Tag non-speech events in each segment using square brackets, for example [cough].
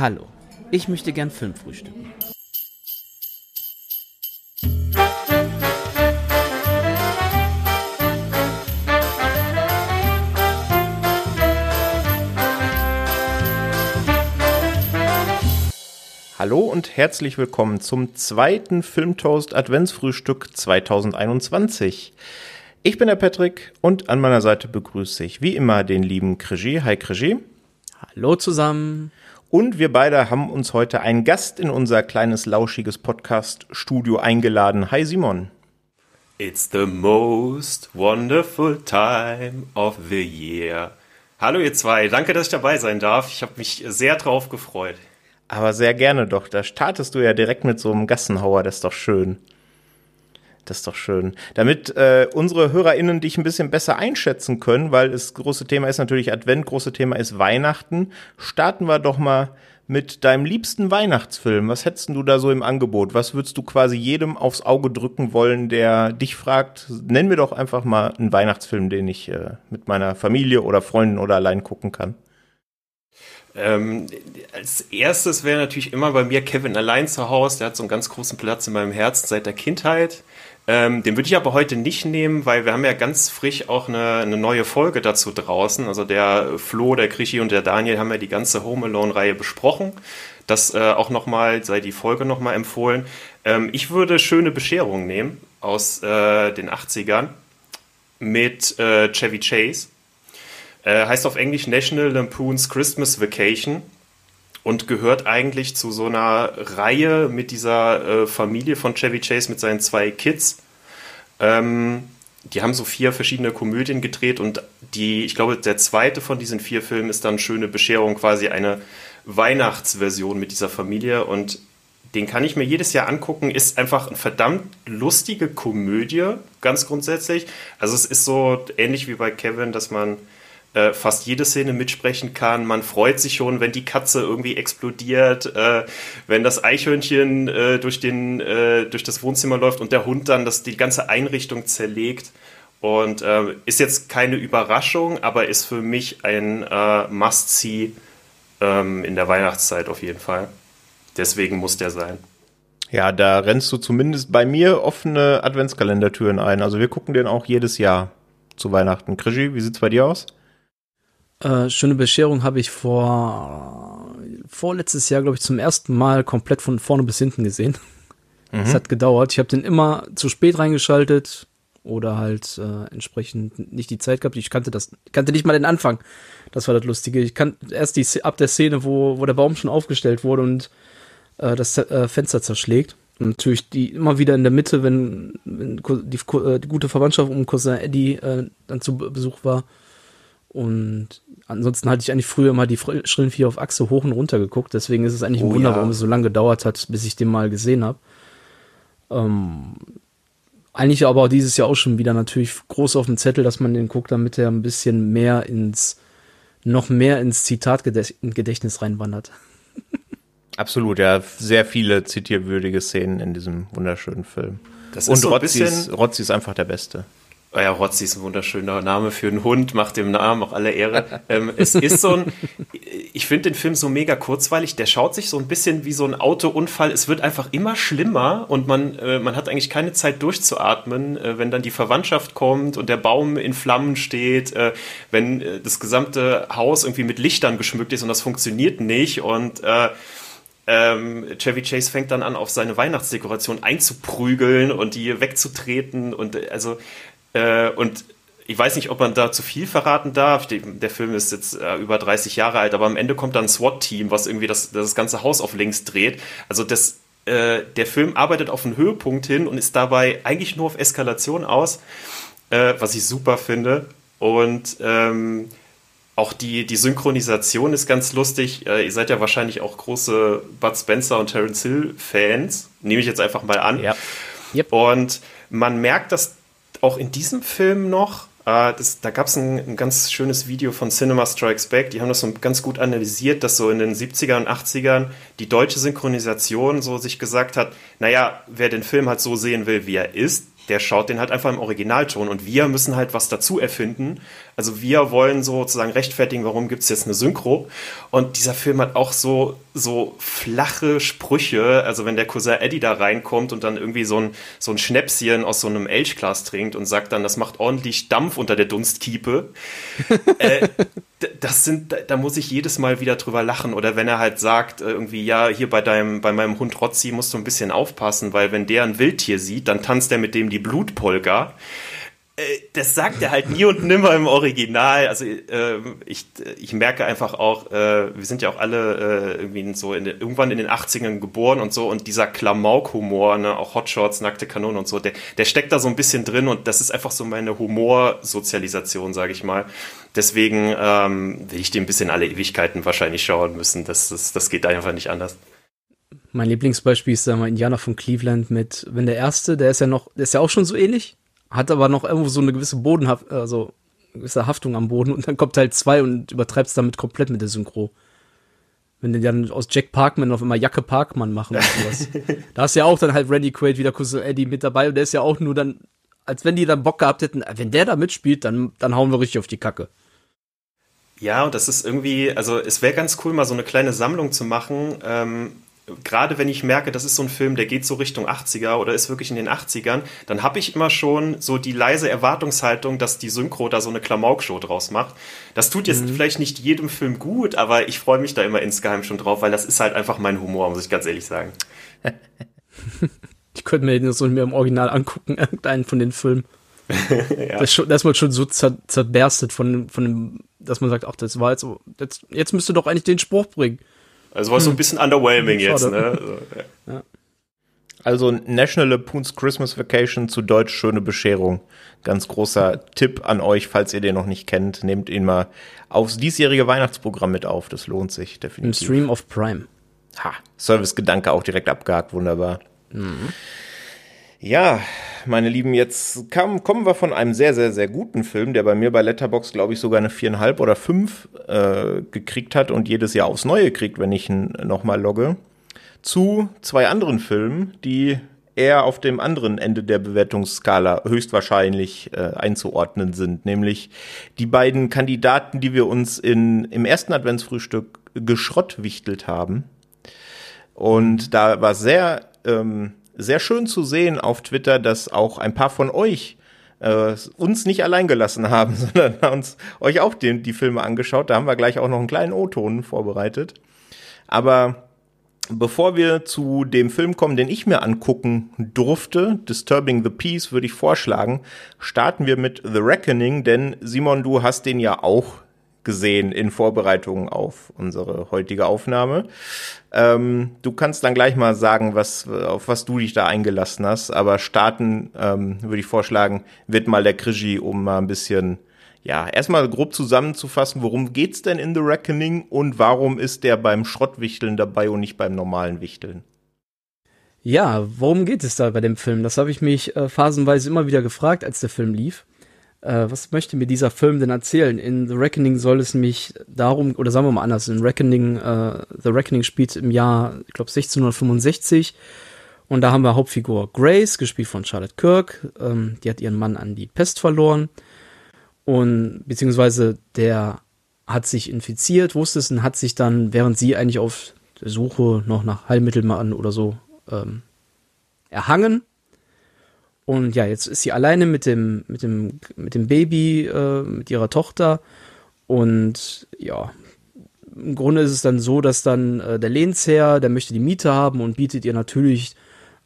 Hallo, ich möchte gern Film frühstücken. Hallo und herzlich willkommen zum zweiten Filmtoast Adventsfrühstück 2021. Ich bin der Patrick und an meiner Seite begrüße ich wie immer den lieben Krigi. Hi Krigi. Hallo zusammen. Und wir beide haben uns heute einen Gast in unser kleines lauschiges Podcast-Studio eingeladen. Hi Simon. It's the most wonderful time of the year. Hallo ihr zwei, danke, dass ich dabei sein darf. Ich habe mich sehr drauf gefreut. Aber sehr gerne doch. Da startest du ja direkt mit so einem Gassenhauer, das ist doch schön. Das ist doch schön. Damit äh, unsere HörerInnen dich ein bisschen besser einschätzen können, weil das große Thema ist natürlich Advent, große Thema ist Weihnachten, starten wir doch mal mit deinem liebsten Weihnachtsfilm. Was hättest du da so im Angebot? Was würdest du quasi jedem aufs Auge drücken wollen, der dich fragt? Nenn mir doch einfach mal einen Weihnachtsfilm, den ich äh, mit meiner Familie oder Freunden oder allein gucken kann. Ähm, als erstes wäre natürlich immer bei mir Kevin allein zu Hause. Der hat so einen ganz großen Platz in meinem Herzen seit der Kindheit. Ähm, den würde ich aber heute nicht nehmen, weil wir haben ja ganz frisch auch eine, eine neue Folge dazu draußen. Also der Flo, der Krischi und der Daniel haben ja die ganze Home Alone-Reihe besprochen. Das äh, auch nochmal, sei die Folge nochmal empfohlen. Ähm, ich würde Schöne Bescherung nehmen aus äh, den 80ern mit äh, Chevy Chase. Äh, heißt auf Englisch National Lampoon's Christmas Vacation und gehört eigentlich zu so einer Reihe mit dieser äh, Familie von Chevy Chase mit seinen zwei Kids. Ähm, die haben so vier verschiedene Komödien gedreht und die, ich glaube, der zweite von diesen vier Filmen ist dann Schöne Bescherung, quasi eine Weihnachtsversion mit dieser Familie und den kann ich mir jedes Jahr angucken, ist einfach eine verdammt lustige Komödie, ganz grundsätzlich. Also es ist so ähnlich wie bei Kevin, dass man äh, fast jede Szene mitsprechen kann. Man freut sich schon, wenn die Katze irgendwie explodiert, äh, wenn das Eichhörnchen äh, durch, den, äh, durch das Wohnzimmer läuft und der Hund dann das, die ganze Einrichtung zerlegt. Und äh, ist jetzt keine Überraschung, aber ist für mich ein äh, Must-See ähm, in der Weihnachtszeit auf jeden Fall. Deswegen muss der sein. Ja, da rennst du zumindest bei mir offene Adventskalendertüren ein. Also wir gucken den auch jedes Jahr zu Weihnachten. Krischi, wie sieht's bei dir aus? Äh, Schöne Bescherung habe ich vor vorletztes Jahr, glaube ich, zum ersten Mal komplett von vorne bis hinten gesehen. Es mhm. hat gedauert. Ich habe den immer zu spät reingeschaltet oder halt äh, entsprechend nicht die Zeit gehabt. Ich kannte das, kannte nicht mal den Anfang. Das war das Lustige. Ich kannte erst die ab der Szene, wo, wo der Baum schon aufgestellt wurde und äh, das äh, Fenster zerschlägt. Und natürlich die immer wieder in der Mitte, wenn, wenn die, äh, die, gute Verwandtschaft um Cousin Eddie äh, dann zu Besuch war. Und ansonsten hatte ich eigentlich früher mal die Schrillen 4 auf Achse hoch und runter geguckt. Deswegen ist es eigentlich ein oh, Wunder, ja. warum es so lange gedauert hat, bis ich den mal gesehen habe. Ähm, eigentlich aber auch dieses Jahr auch schon wieder natürlich groß auf dem Zettel, dass man den guckt, damit er ein bisschen mehr ins, noch mehr ins Zitatgedächtnis reinwandert. [laughs] Absolut, ja, sehr viele zitierwürdige Szenen in diesem wunderschönen Film. Das Und so Rotzi, ist, Rotzi ist einfach der Beste. Oh ja, Rotzi ist ein wunderschöner Name für einen Hund, macht dem Namen auch alle Ehre. ähm, es ist so ein, [laughs] ich finde den Film so mega kurzweilig, der schaut sich so ein bisschen wie so ein Autounfall. Es wird einfach immer schlimmer und man, äh, man hat eigentlich keine Zeit durchzuatmen, äh, wenn dann die Verwandtschaft kommt und der Baum in Flammen steht, äh, wenn äh, das gesamte Haus irgendwie mit Lichtern geschmückt ist und das funktioniert nicht und äh, ähm, Chevy Chase fängt dann an, auf seine Weihnachtsdekoration einzuprügeln und die wegzutreten und äh, also äh, und ich weiß nicht, ob man da zu viel verraten darf. Der Film ist jetzt äh, über 30 Jahre alt, aber am Ende kommt dann ein SWAT-Team, was irgendwie das, das ganze Haus auf links dreht. Also das, äh, der Film arbeitet auf einen Höhepunkt hin und ist dabei eigentlich nur auf Eskalation aus, äh, was ich super finde. Und ähm, auch die, die Synchronisation ist ganz lustig. Äh, ihr seid ja wahrscheinlich auch große Bud Spencer und Terence Hill Fans. Nehme ich jetzt einfach mal an. Ja. Yep. Und man merkt, dass auch in diesem Film noch, äh, das, da gab es ein, ein, ganz schönes Video von Cinema Strikes Back, die haben das so ganz gut analysiert, dass so in den 70er und 80ern die deutsche Synchronisation so sich gesagt hat, naja, wer den Film halt so sehen will, wie er ist, der schaut den halt einfach im Originalton und wir müssen halt was dazu erfinden. Also wir wollen sozusagen rechtfertigen, warum gibt es jetzt eine Synchro. Und dieser Film hat auch so, so flache Sprüche. Also wenn der Cousin Eddie da reinkommt und dann irgendwie so ein, so ein Schnäpschen aus so einem Elchglas trinkt und sagt dann, das macht ordentlich Dampf unter der Dunstkiepe. [laughs] äh, das sind, da muss ich jedes Mal wieder drüber lachen. Oder wenn er halt sagt, äh, irgendwie, ja, hier bei deinem, bei meinem Hund Rotzi musst du ein bisschen aufpassen, weil wenn der ein Wildtier sieht, dann tanzt er mit dem die Blutpolka. Äh, das sagt er halt nie und nimmer im Original. Also äh, ich, ich merke einfach auch, äh, wir sind ja auch alle äh, irgendwie so in irgendwann in den 80ern geboren und so und dieser Klamauk-Humor, ne, auch Hotshots, nackte Kanone und so, der, der steckt da so ein bisschen drin und das ist einfach so meine Humorsozialisation, sage ich mal. Deswegen ähm, will ich den ein bisschen alle Ewigkeiten wahrscheinlich schauen müssen. Das, das, das geht einfach nicht anders. Mein Lieblingsbeispiel ist, sagen wir, Indianer von Cleveland mit, wenn der erste, der ist ja noch, der ist ja auch schon so ähnlich, hat aber noch irgendwo so eine gewisse Bodenhaft, also eine gewisse Haftung am Boden und dann kommt Teil zwei und übertreibt es damit komplett mit der Synchro. Wenn die dann aus Jack Parkman auf immer Jacke Parkman machen und sowas. [laughs] da ist ja auch dann halt Randy Quaid wieder Cousin Eddie mit dabei und der ist ja auch nur dann, als wenn die dann Bock gehabt hätten, wenn der da mitspielt, dann, dann hauen wir richtig auf die Kacke. Ja, und das ist irgendwie, also es wäre ganz cool, mal so eine kleine Sammlung zu machen, ähm, gerade wenn ich merke, das ist so ein Film, der geht so Richtung 80er oder ist wirklich in den 80ern, dann habe ich immer schon so die leise Erwartungshaltung, dass die Synchro da so eine Klamauk-Show draus macht. Das tut jetzt mhm. vielleicht nicht jedem Film gut, aber ich freue mich da immer insgeheim schon drauf, weil das ist halt einfach mein Humor, muss ich ganz ehrlich sagen. [laughs] ich könnte mir den so mir im Original angucken, irgendeinen von den Filmen. [laughs] ja. das, das man schon so zer, zerberstet von, von dem, dass man sagt, ach, das war jetzt so, jetzt, jetzt müsste doch eigentlich den Spruch bringen. Also war hm. so ein hm. bisschen underwhelming jetzt, ne? Also, ja. Also National Poons Christmas Vacation zu Deutsch schöne Bescherung. Ganz großer Tipp an euch, falls ihr den noch nicht kennt, nehmt ihn mal aufs diesjährige Weihnachtsprogramm mit auf. Das lohnt sich definitiv. Im Stream of Prime. Ha, Service-Gedanke auch direkt abgehakt, wunderbar. Mhm. Ja, meine Lieben, jetzt kam, kommen wir von einem sehr, sehr, sehr guten Film, der bei mir bei Letterbox glaube ich, sogar eine viereinhalb oder fünf äh, gekriegt hat und jedes Jahr aufs Neue kriegt, wenn ich ihn nochmal logge, zu zwei anderen Filmen, die eher auf dem anderen Ende der Bewertungsskala höchstwahrscheinlich äh, einzuordnen sind, nämlich die beiden Kandidaten, die wir uns in, im ersten Adventsfrühstück geschrottwichtelt haben. Und da war sehr ähm, sehr schön zu sehen auf Twitter, dass auch ein paar von euch äh, uns nicht allein gelassen haben, [laughs] sondern uns euch auch die, die Filme angeschaut. Da haben wir gleich auch noch einen kleinen O-Ton vorbereitet. Aber bevor wir zu dem Film kommen, den ich mir angucken durfte, Disturbing the Peace, würde ich vorschlagen, starten wir mit The Reckoning, denn Simon, du hast den ja auch gesehen in Vorbereitung auf unsere heutige Aufnahme. Ähm, du kannst dann gleich mal sagen, was, auf was du dich da eingelassen hast, aber starten ähm, würde ich vorschlagen, wird mal der Krigi, um mal ein bisschen, ja, erstmal grob zusammenzufassen, worum geht's denn in The Reckoning und warum ist der beim Schrottwichteln dabei und nicht beim normalen Wichteln? Ja, worum geht es da bei dem Film? Das habe ich mich äh, phasenweise immer wieder gefragt, als der Film lief äh, was möchte mir dieser Film denn erzählen? In The Reckoning soll es mich darum, oder sagen wir mal anders, in Reckoning, äh, The Reckoning spielt im Jahr, ich glaube, 1665. Und da haben wir Hauptfigur Grace, gespielt von Charlotte Kirk. Ähm, die hat ihren Mann an die Pest verloren. Und beziehungsweise der hat sich infiziert, wusste es und hat sich dann, während sie eigentlich auf der Suche noch nach Heilmitteln oder so ähm, erhangen und ja, jetzt ist sie alleine mit dem, mit dem, mit dem Baby, äh, mit ihrer Tochter. Und ja, im Grunde ist es dann so, dass dann äh, der Lehnsherr, der möchte die Miete haben und bietet ihr natürlich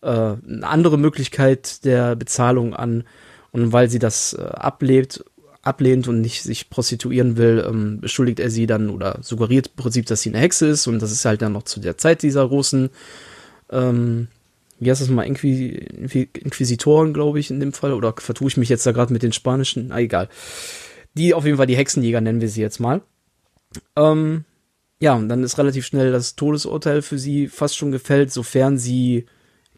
äh, eine andere Möglichkeit der Bezahlung an. Und weil sie das äh, ablehnt, ablehnt und nicht sich prostituieren will, ähm, beschuldigt er sie dann oder suggeriert im Prinzip, dass sie eine Hexe ist. Und das ist halt dann noch zu der Zeit dieser großen ähm, wie heißt das mal, Inquis Inquisitoren, glaube ich, in dem Fall, oder vertue ich mich jetzt da gerade mit den spanischen, ah, egal. Die auf jeden Fall die Hexenjäger nennen wir sie jetzt mal. Ähm, ja, und dann ist relativ schnell das Todesurteil für sie fast schon gefällt, sofern sie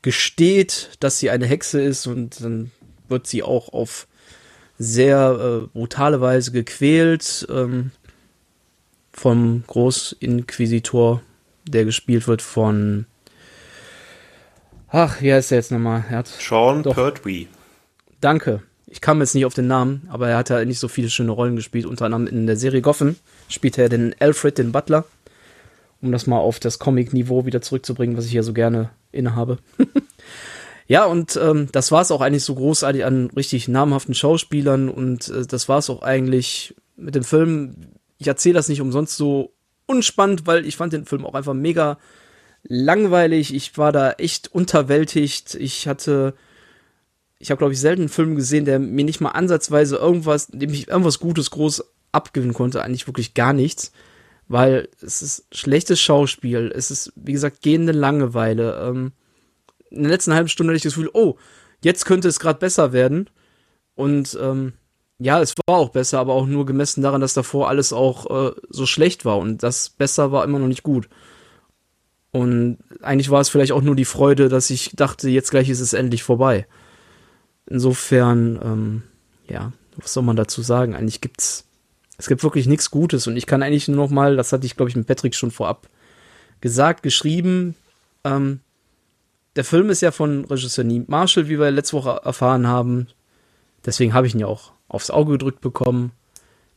gesteht, dass sie eine Hexe ist und dann wird sie auch auf sehr äh, brutale Weise gequält ähm, vom Großinquisitor, der gespielt wird von Ach, wie heißt der jetzt nochmal? Sean Pertwee. danke. Ich kam jetzt nicht auf den Namen, aber er hat ja nicht so viele schöne Rollen gespielt. Unter anderem in der Serie Gotham spielt er den Alfred, den Butler. Um das mal auf das Comic-Niveau wieder zurückzubringen, was ich ja so gerne innehabe. [laughs] ja, und ähm, das war es auch eigentlich so großartig an richtig namhaften Schauspielern und äh, das war es auch eigentlich mit dem Film. Ich erzähle das nicht umsonst so unspannend, weil ich fand den Film auch einfach mega langweilig. Ich war da echt unterwältigt. Ich hatte, ich habe glaube ich selten einen Film gesehen, der mir nicht mal ansatzweise irgendwas, dem ich irgendwas Gutes groß abgewinnen konnte. Eigentlich wirklich gar nichts, weil es ist schlechtes Schauspiel. Es ist wie gesagt gehende Langeweile. Ähm, in der letzten halben Stunde hatte ich das Gefühl, oh, jetzt könnte es gerade besser werden. Und ähm, ja, es war auch besser, aber auch nur gemessen daran, dass davor alles auch äh, so schlecht war und das besser war immer noch nicht gut. Und eigentlich war es vielleicht auch nur die Freude, dass ich dachte, jetzt gleich ist es endlich vorbei. Insofern, ähm, ja, was soll man dazu sagen? Eigentlich gibt's, es gibt wirklich nichts Gutes und ich kann eigentlich nur noch mal, das hatte ich glaube ich mit Patrick schon vorab gesagt, geschrieben, ähm, der Film ist ja von Regisseur Neil Marshall, wie wir letzte Woche erfahren haben. Deswegen habe ich ihn ja auch aufs Auge gedrückt bekommen.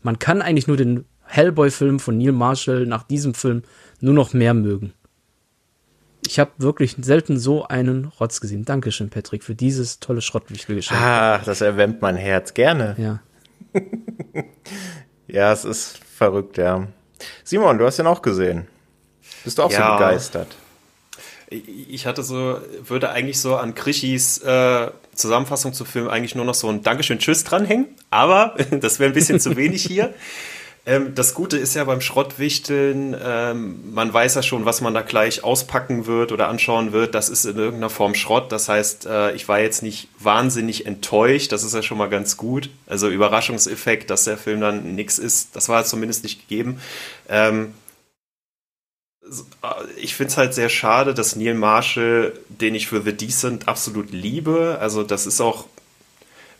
Man kann eigentlich nur den Hellboy-Film von Neil Marshall nach diesem Film nur noch mehr mögen. Ich habe wirklich selten so einen Rotz gesehen. Dankeschön, Patrick, für dieses tolle Schrottwichtelgeschenk. Ah, das erwärmt mein Herz. Gerne. Ja. [laughs] ja, es ist verrückt, ja. Simon, du hast ihn auch gesehen. Bist du auch ja. so begeistert? Ich hatte so, würde eigentlich so an Krischis äh, Zusammenfassung zu Film eigentlich nur noch so ein Dankeschön, Tschüss dranhängen, aber [laughs] das wäre ein bisschen zu wenig hier. Ähm, das Gute ist ja beim Schrottwichteln, ähm, man weiß ja schon, was man da gleich auspacken wird oder anschauen wird. Das ist in irgendeiner Form Schrott. Das heißt, äh, ich war jetzt nicht wahnsinnig enttäuscht. Das ist ja schon mal ganz gut. Also Überraschungseffekt, dass der Film dann nichts ist, das war zumindest nicht gegeben. Ähm, äh, ich finde es halt sehr schade, dass Neil Marshall, den ich für The Decent absolut liebe, also das ist auch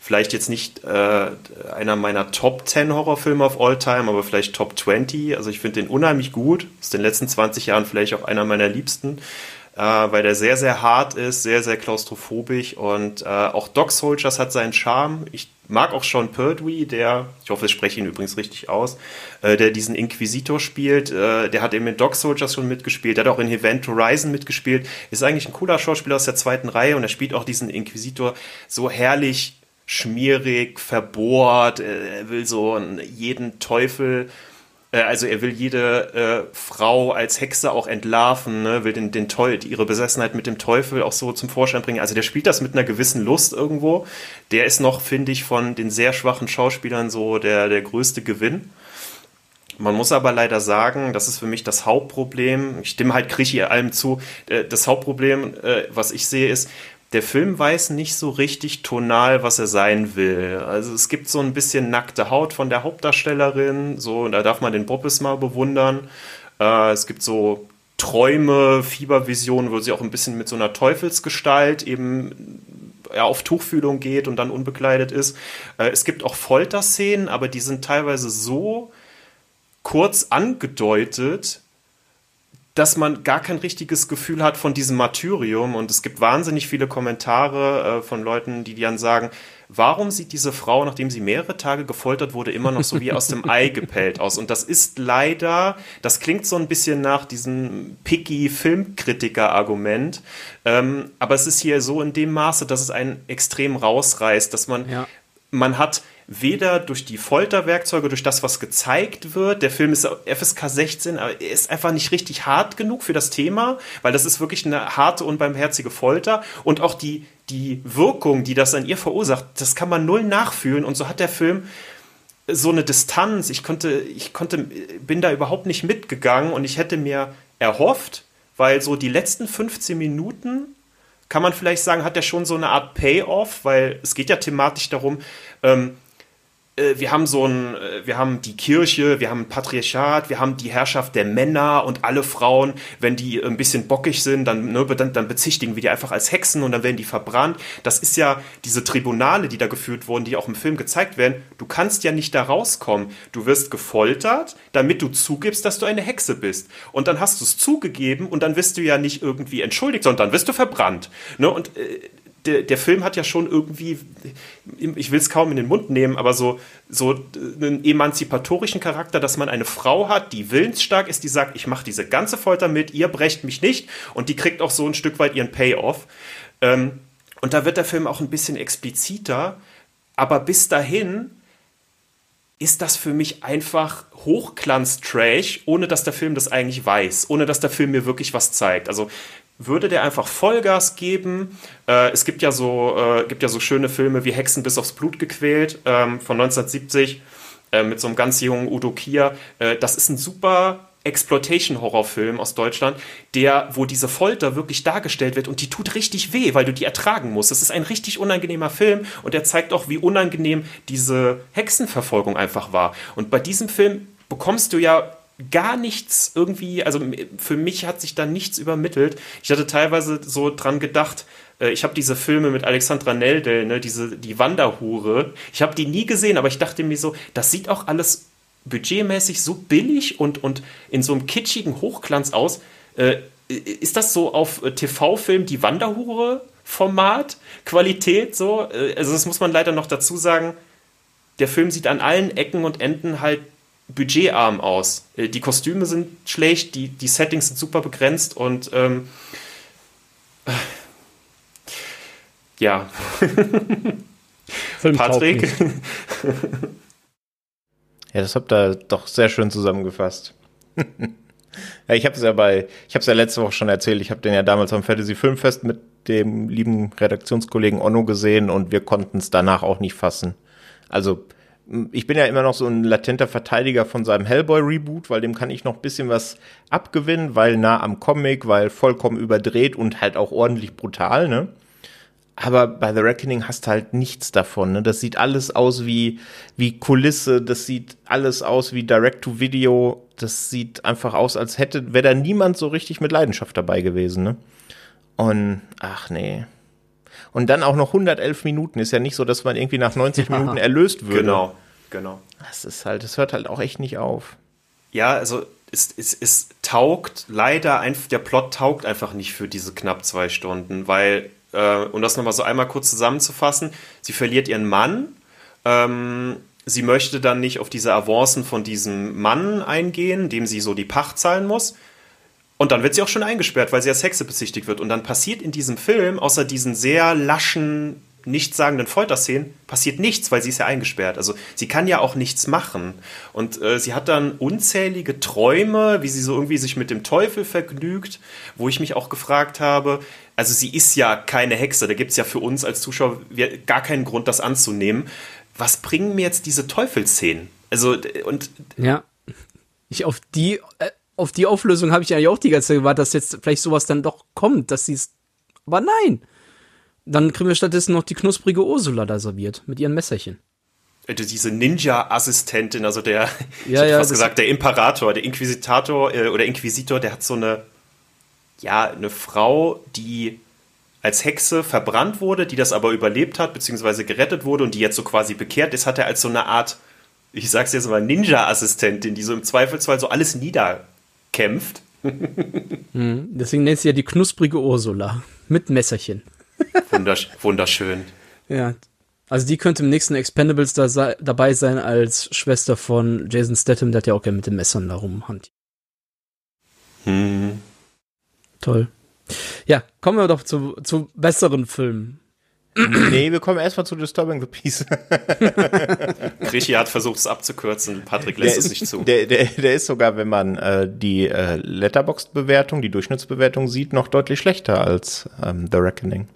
vielleicht jetzt nicht äh, einer meiner Top 10 Horrorfilme of all time, aber vielleicht Top 20. Also ich finde den unheimlich gut. Ist in den letzten 20 Jahren vielleicht auch einer meiner liebsten, äh, weil der sehr, sehr hart ist, sehr, sehr klaustrophobisch und äh, auch Dog Soldiers hat seinen Charme. Ich mag auch Sean Pertwee, der, ich hoffe, ich spreche ihn übrigens richtig aus, äh, der diesen Inquisitor spielt. Äh, der hat eben in Dog Soldiers schon mitgespielt, der hat auch in Event Horizon mitgespielt. Ist eigentlich ein cooler Schauspieler aus der zweiten Reihe und er spielt auch diesen Inquisitor so herrlich schmierig, verbohrt, er will so jeden Teufel, äh, also er will jede äh, Frau als Hexe auch entlarven, ne? will den, den Teufel, ihre Besessenheit mit dem Teufel auch so zum Vorschein bringen. Also der spielt das mit einer gewissen Lust irgendwo. Der ist noch, finde ich, von den sehr schwachen Schauspielern so der, der größte Gewinn. Man muss aber leider sagen, das ist für mich das Hauptproblem. Ich stimme halt Krischi allem zu. Äh, das Hauptproblem, äh, was ich sehe, ist, der Film weiß nicht so richtig tonal, was er sein will. Also es gibt so ein bisschen nackte Haut von der Hauptdarstellerin, so, da darf man den Bobbes mal bewundern. Äh, es gibt so Träume, Fiebervisionen, wo sie auch ein bisschen mit so einer Teufelsgestalt eben ja, auf Tuchfühlung geht und dann unbekleidet ist. Äh, es gibt auch Folterszenen, aber die sind teilweise so kurz angedeutet, dass man gar kein richtiges Gefühl hat von diesem Martyrium. Und es gibt wahnsinnig viele Kommentare äh, von Leuten, die dann sagen, warum sieht diese Frau, nachdem sie mehrere Tage gefoltert wurde, immer noch so wie aus dem Ei gepellt aus? Und das ist leider, das klingt so ein bisschen nach diesem picky Filmkritiker-Argument, ähm, aber es ist hier so in dem Maße, dass es einen extrem rausreißt, dass man, ja. man hat weder durch die Folterwerkzeuge, durch das, was gezeigt wird. Der Film ist FSK 16, aber er ist einfach nicht richtig hart genug für das Thema, weil das ist wirklich eine harte, unbarmherzige Folter. Und auch die, die Wirkung, die das an ihr verursacht, das kann man null nachfühlen. Und so hat der Film so eine Distanz. Ich konnte, ich konnte, bin da überhaupt nicht mitgegangen und ich hätte mir erhofft, weil so die letzten 15 Minuten kann man vielleicht sagen, hat er schon so eine Art Payoff, weil es geht ja thematisch darum, ähm, äh, wir haben so ein, äh, wir haben die Kirche, wir haben ein Patriarchat, wir haben die Herrschaft der Männer und alle Frauen, wenn die ein bisschen bockig sind, dann, ne, dann, dann bezichtigen wir die einfach als Hexen und dann werden die verbrannt. Das ist ja diese Tribunale, die da geführt wurden, die auch im Film gezeigt werden. Du kannst ja nicht da rauskommen. Du wirst gefoltert, damit du zugibst, dass du eine Hexe bist. Und dann hast du es zugegeben und dann wirst du ja nicht irgendwie entschuldigt, sondern dann wirst du verbrannt. Ne? Und äh, der, der Film hat ja schon irgendwie, ich will es kaum in den Mund nehmen, aber so, so einen emanzipatorischen Charakter, dass man eine Frau hat, die willensstark ist, die sagt, ich mache diese ganze Folter mit, ihr brecht mich nicht und die kriegt auch so ein Stück weit ihren Payoff. Ähm, und da wird der Film auch ein bisschen expliziter, aber bis dahin ist das für mich einfach Hochglanz-Trash, ohne dass der Film das eigentlich weiß, ohne dass der Film mir wirklich was zeigt. Also würde der einfach Vollgas geben. Äh, es gibt ja so, äh, gibt ja so schöne Filme wie Hexen bis aufs Blut gequält ähm, von 1970 äh, mit so einem ganz jungen Udo Kier. Äh, das ist ein super Exploitation-Horrorfilm aus Deutschland, der, wo diese Folter wirklich dargestellt wird und die tut richtig weh, weil du die ertragen musst. Das ist ein richtig unangenehmer Film und der zeigt auch, wie unangenehm diese Hexenverfolgung einfach war. Und bei diesem Film bekommst du ja gar nichts irgendwie, also für mich hat sich da nichts übermittelt. Ich hatte teilweise so dran gedacht, äh, ich habe diese Filme mit Alexandra Neldel, ne, diese die Wanderhure. Ich habe die nie gesehen, aber ich dachte mir so, das sieht auch alles budgetmäßig so billig und, und in so einem kitschigen Hochglanz aus. Äh, ist das so auf äh, TV-Film die Wanderhure Format, Qualität so? Äh, also das muss man leider noch dazu sagen. Der Film sieht an allen Ecken und Enden halt budgetarm aus. Äh, die Kostüme sind schlecht, die, die Settings sind super begrenzt und ähm, äh, ja. Film Patrick. [laughs] ja, das habt ihr doch sehr schön zusammengefasst. [laughs] ja, ich habe es ja bei, ich habe es ja letzte Woche schon erzählt. Ich habe den ja damals am Fantasy Filmfest mit dem lieben Redaktionskollegen Onno gesehen und wir konnten es danach auch nicht fassen. Also ich bin ja immer noch so ein latenter Verteidiger von seinem Hellboy-Reboot, weil dem kann ich noch ein bisschen was abgewinnen, weil nah am Comic, weil vollkommen überdreht und halt auch ordentlich brutal, ne? Aber bei The Reckoning hast du halt nichts davon. Ne? Das sieht alles aus wie, wie Kulisse, das sieht alles aus wie Direct-to-Video. Das sieht einfach aus, als hätte, wäre da niemand so richtig mit Leidenschaft dabei gewesen. Ne? Und, ach nee. Und dann auch noch 111 Minuten. Ist ja nicht so, dass man irgendwie nach 90 Minuten erlöst würde. Genau, genau. Das ist halt, das hört halt auch echt nicht auf. Ja, also es, es, es taugt leider, ein, der Plot taugt einfach nicht für diese knapp zwei Stunden, weil, äh, um das nochmal so einmal kurz zusammenzufassen, sie verliert ihren Mann, ähm, sie möchte dann nicht auf diese Avancen von diesem Mann eingehen, dem sie so die Pacht zahlen muss. Und dann wird sie auch schon eingesperrt, weil sie als Hexe bezichtigt wird. Und dann passiert in diesem Film, außer diesen sehr laschen, nichtssagenden Folterszenen, passiert nichts, weil sie ist ja eingesperrt. Also sie kann ja auch nichts machen. Und äh, sie hat dann unzählige Träume, wie sie so irgendwie sich mit dem Teufel vergnügt, wo ich mich auch gefragt habe, also sie ist ja keine Hexe, da gibt es ja für uns als Zuschauer gar keinen Grund, das anzunehmen. Was bringen mir jetzt diese Teufelsszenen? Also, und. Ja. Ich auf die, äh, auf die Auflösung habe ich eigentlich auch die ganze Zeit gewartet, dass jetzt vielleicht sowas dann doch kommt, dass sie es. Aber nein! Dann kriegen wir stattdessen noch die knusprige Ursula da serviert mit ihren Messerchen. Äh, diese Ninja-Assistentin, also der, [laughs] ja, ich hätte ja, fast gesagt, der Imperator, der Inquisitator äh, oder Inquisitor, der hat so eine, ja, eine Frau, die als Hexe verbrannt wurde, die das aber überlebt hat, beziehungsweise gerettet wurde und die jetzt so quasi bekehrt ist, hat er als so eine Art, ich sag's jetzt mal, Ninja-Assistentin, die so im Zweifelsfall so alles nieder kämpft. Mhm. Deswegen nennt sie ja die knusprige Ursula. Mit Messerchen. Wundersch wunderschön. Ja. Also die könnte im nächsten Expendables da sei, dabei sein als Schwester von Jason Statham, der hat ja auch gerne mit den Messern da rumhantiert. Hm. Toll. Ja, kommen wir doch zu, zu besseren Filmen. [clears throat] Nee, wir kommen erstmal zu Disturbing the Peace. [laughs] Krischi hat versucht, es abzukürzen. Patrick lässt der es nicht zu. Der, der, der ist sogar, wenn man äh, die äh, Letterboxd-Bewertung, die Durchschnittsbewertung sieht, noch deutlich schlechter als ähm, The Reckoning.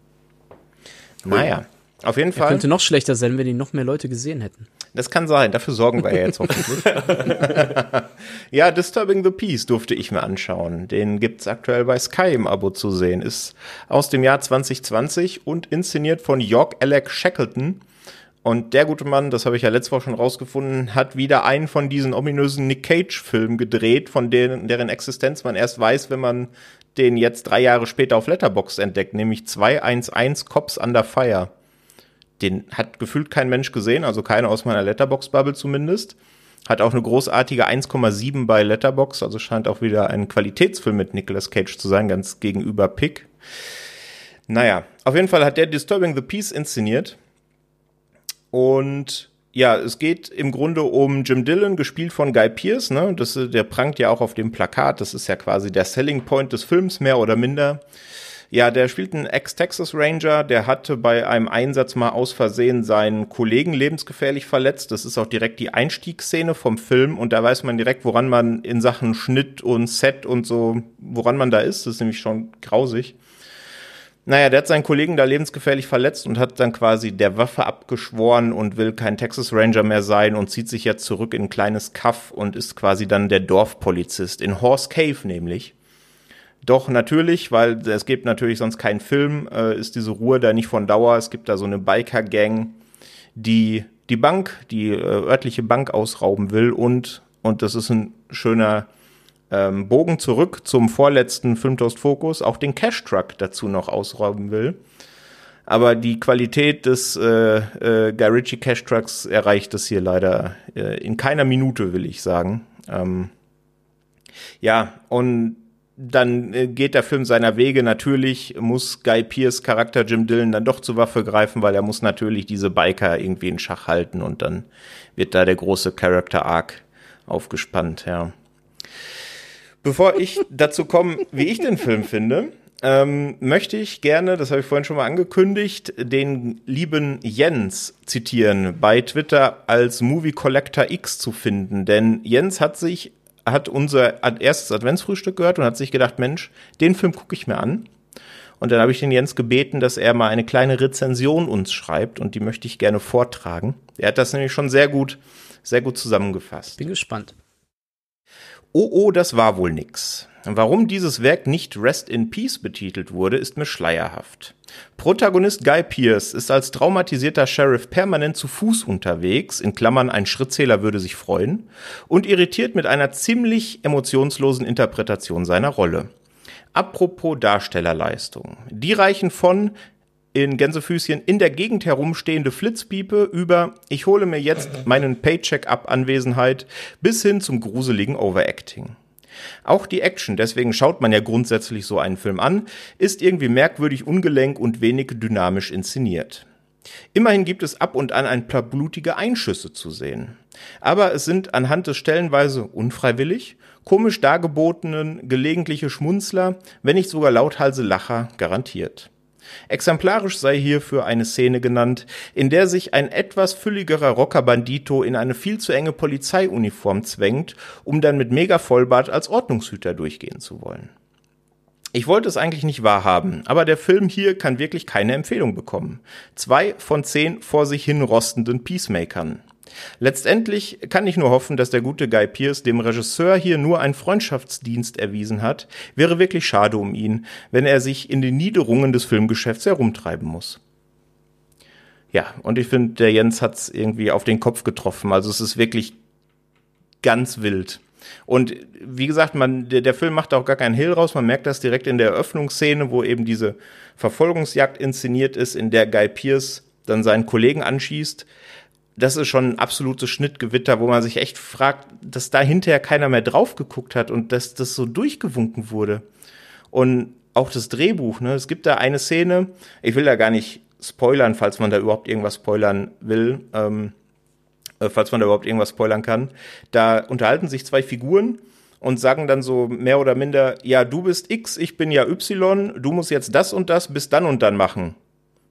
Naja. Auf jeden Fall. Er könnte noch schlechter sein, wenn die noch mehr Leute gesehen hätten. Das kann sein, dafür sorgen wir ja jetzt hoffentlich. [laughs] ja, Disturbing the Peace durfte ich mir anschauen. Den gibt's aktuell bei Sky im Abo zu sehen. Ist aus dem Jahr 2020 und inszeniert von York Alec Shackleton. Und der gute Mann, das habe ich ja letzte Woche schon rausgefunden, hat wieder einen von diesen ominösen Nick Cage-Filmen gedreht, von deren, deren Existenz man erst weiß, wenn man den jetzt drei Jahre später auf Letterboxd entdeckt, nämlich 211 Cops Under Fire. Den hat gefühlt kein Mensch gesehen, also keiner aus meiner Letterbox-Bubble zumindest. Hat auch eine großartige 1,7 bei Letterbox, also scheint auch wieder ein Qualitätsfilm mit Nicolas Cage zu sein, ganz gegenüber Pick. Naja, auf jeden Fall hat der Disturbing the Peace inszeniert. Und ja, es geht im Grunde um Jim Dillon, gespielt von Guy Pearce. Ne? Das, der prangt ja auch auf dem Plakat. Das ist ja quasi der Selling Point des Films, mehr oder minder. Ja, der spielt einen Ex-Texas Ranger, der hatte bei einem Einsatz mal aus Versehen seinen Kollegen lebensgefährlich verletzt. Das ist auch direkt die Einstiegsszene vom Film und da weiß man direkt, woran man in Sachen Schnitt und Set und so, woran man da ist. Das ist nämlich schon grausig. Naja, der hat seinen Kollegen da lebensgefährlich verletzt und hat dann quasi der Waffe abgeschworen und will kein Texas Ranger mehr sein und zieht sich jetzt zurück in ein kleines Kaff und ist quasi dann der Dorfpolizist in Horse Cave nämlich. Doch natürlich, weil es gibt natürlich sonst keinen Film, äh, ist diese Ruhe da nicht von Dauer. Es gibt da so eine Biker-Gang, die die Bank, die äh, örtliche Bank ausrauben will und, und das ist ein schöner ähm, Bogen zurück zum vorletzten Filmtoast Fokus, auch den Cash Truck dazu noch ausräumen will. Aber die Qualität des äh, äh, Guy Ritchie Cash Trucks erreicht es hier leider äh, in keiner Minute, will ich sagen. Ähm, ja, und dann äh, geht der Film seiner Wege. Natürlich muss Guy Pierce Charakter Jim Dillon dann doch zur Waffe greifen, weil er muss natürlich diese Biker irgendwie in Schach halten und dann wird da der große Character Arc aufgespannt, ja. Bevor ich [laughs] dazu komme, wie ich den Film finde, ähm, möchte ich gerne, das habe ich vorhin schon mal angekündigt, den lieben Jens zitieren, bei Twitter als Movie Collector X zu finden. Denn Jens hat sich, hat unser erstes Adventsfrühstück gehört und hat sich gedacht, Mensch, den Film gucke ich mir an. Und dann habe ich den Jens gebeten, dass er mal eine kleine Rezension uns schreibt und die möchte ich gerne vortragen. Er hat das nämlich schon sehr gut, sehr gut zusammengefasst. Bin gespannt. Oh, oh, das war wohl nix. Warum dieses Werk nicht Rest in Peace betitelt wurde, ist mir schleierhaft. Protagonist Guy Pierce ist als traumatisierter Sheriff permanent zu Fuß unterwegs, in Klammern ein Schrittzähler würde sich freuen, und irritiert mit einer ziemlich emotionslosen Interpretation seiner Rolle. Apropos Darstellerleistung. Die reichen von in Gänsefüßchen in der Gegend herumstehende Flitzpiepe über ich hole mir jetzt meinen Paycheck ab Anwesenheit bis hin zum gruseligen Overacting. Auch die Action, deswegen schaut man ja grundsätzlich so einen Film an, ist irgendwie merkwürdig ungelenk und wenig dynamisch inszeniert. Immerhin gibt es ab und an ein paar blutige Einschüsse zu sehen. Aber es sind anhand des stellenweise unfreiwillig, komisch dargebotenen, gelegentliche Schmunzler, wenn nicht sogar Lauthalse Lacher garantiert. Exemplarisch sei hierfür eine Szene genannt, in der sich ein etwas fülligerer Rockerbandito in eine viel zu enge Polizeiuniform zwängt, um dann mit Mega-Vollbart als Ordnungshüter durchgehen zu wollen. Ich wollte es eigentlich nicht wahrhaben, aber der Film hier kann wirklich keine Empfehlung bekommen. Zwei von zehn vor sich hin rostenden Peacemakern. Letztendlich kann ich nur hoffen, dass der gute Guy Pierce dem Regisseur hier nur einen Freundschaftsdienst erwiesen hat. Wäre wirklich schade um ihn, wenn er sich in den Niederungen des Filmgeschäfts herumtreiben muss. Ja, und ich finde, der Jens hat's irgendwie auf den Kopf getroffen. Also es ist wirklich ganz wild. Und wie gesagt, man, der, der Film macht auch gar keinen Hehl raus. Man merkt das direkt in der Eröffnungsszene, wo eben diese Verfolgungsjagd inszeniert ist, in der Guy Pierce dann seinen Kollegen anschießt das ist schon ein absolutes Schnittgewitter, wo man sich echt fragt, dass da hinterher keiner mehr drauf geguckt hat und dass das so durchgewunken wurde. Und auch das Drehbuch, ne? Es gibt da eine Szene, ich will da gar nicht spoilern, falls man da überhaupt irgendwas spoilern will, ähm, äh, falls man da überhaupt irgendwas spoilern kann. Da unterhalten sich zwei Figuren und sagen dann so mehr oder minder, ja, du bist X, ich bin ja Y, du musst jetzt das und das bis dann und dann machen.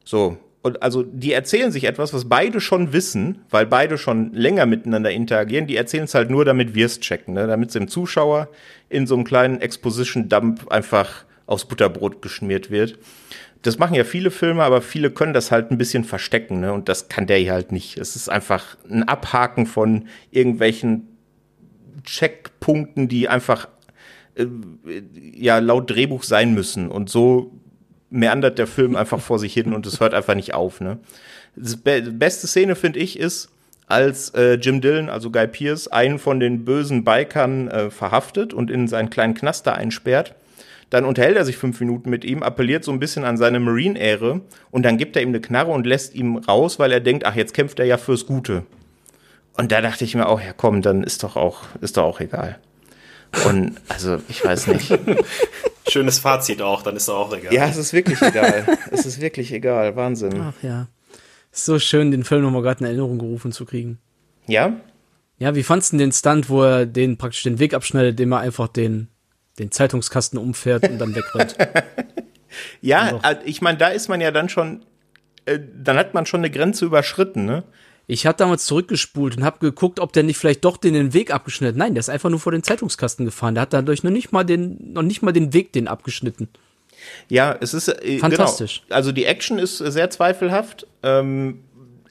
So, und also die erzählen sich etwas, was beide schon wissen, weil beide schon länger miteinander interagieren. Die erzählen es halt nur, damit wir es checken, ne? damit es dem Zuschauer in so einem kleinen Exposition-Dump einfach aufs Butterbrot geschmiert wird. Das machen ja viele Filme, aber viele können das halt ein bisschen verstecken, ne? Und das kann der hier halt nicht. Es ist einfach ein Abhaken von irgendwelchen Checkpunkten, die einfach äh, ja laut Drehbuch sein müssen. Und so meandert der Film einfach vor sich hin und es hört einfach nicht auf. Ne? Die be beste Szene, finde ich, ist, als äh, Jim Dillon, also Guy Pierce, einen von den bösen Bikern äh, verhaftet und in seinen kleinen Knaster einsperrt. Dann unterhält er sich fünf Minuten mit ihm, appelliert so ein bisschen an seine Marine-Ehre und dann gibt er ihm eine Knarre und lässt ihm raus, weil er denkt, ach, jetzt kämpft er ja fürs Gute. Und da dachte ich mir auch, ja komm, dann ist doch auch, ist doch auch egal. Und also, ich weiß nicht. [laughs] Schönes Fazit auch, dann ist er auch egal. Ja, es ist wirklich egal. es ist wirklich egal. Wahnsinn. Ach ja. Ist so schön, den Film nochmal gerade in Erinnerung gerufen zu kriegen. Ja? Ja, wie fandst du den Stunt, wo er den praktisch den Weg abschneidet, indem er einfach den, den Zeitungskasten umfährt und dann wegrennt? [laughs] ja, also, ich meine, da ist man ja dann schon, äh, dann hat man schon eine Grenze überschritten, ne? Ich habe damals zurückgespult und habe geguckt, ob der nicht vielleicht doch den, den Weg abgeschnitten. Nein, der ist einfach nur vor den Zeitungskasten gefahren. Der hat dadurch noch nicht mal den, noch nicht mal den Weg den abgeschnitten. Ja, es ist äh, fantastisch. Genau. Also die Action ist sehr zweifelhaft, ähm,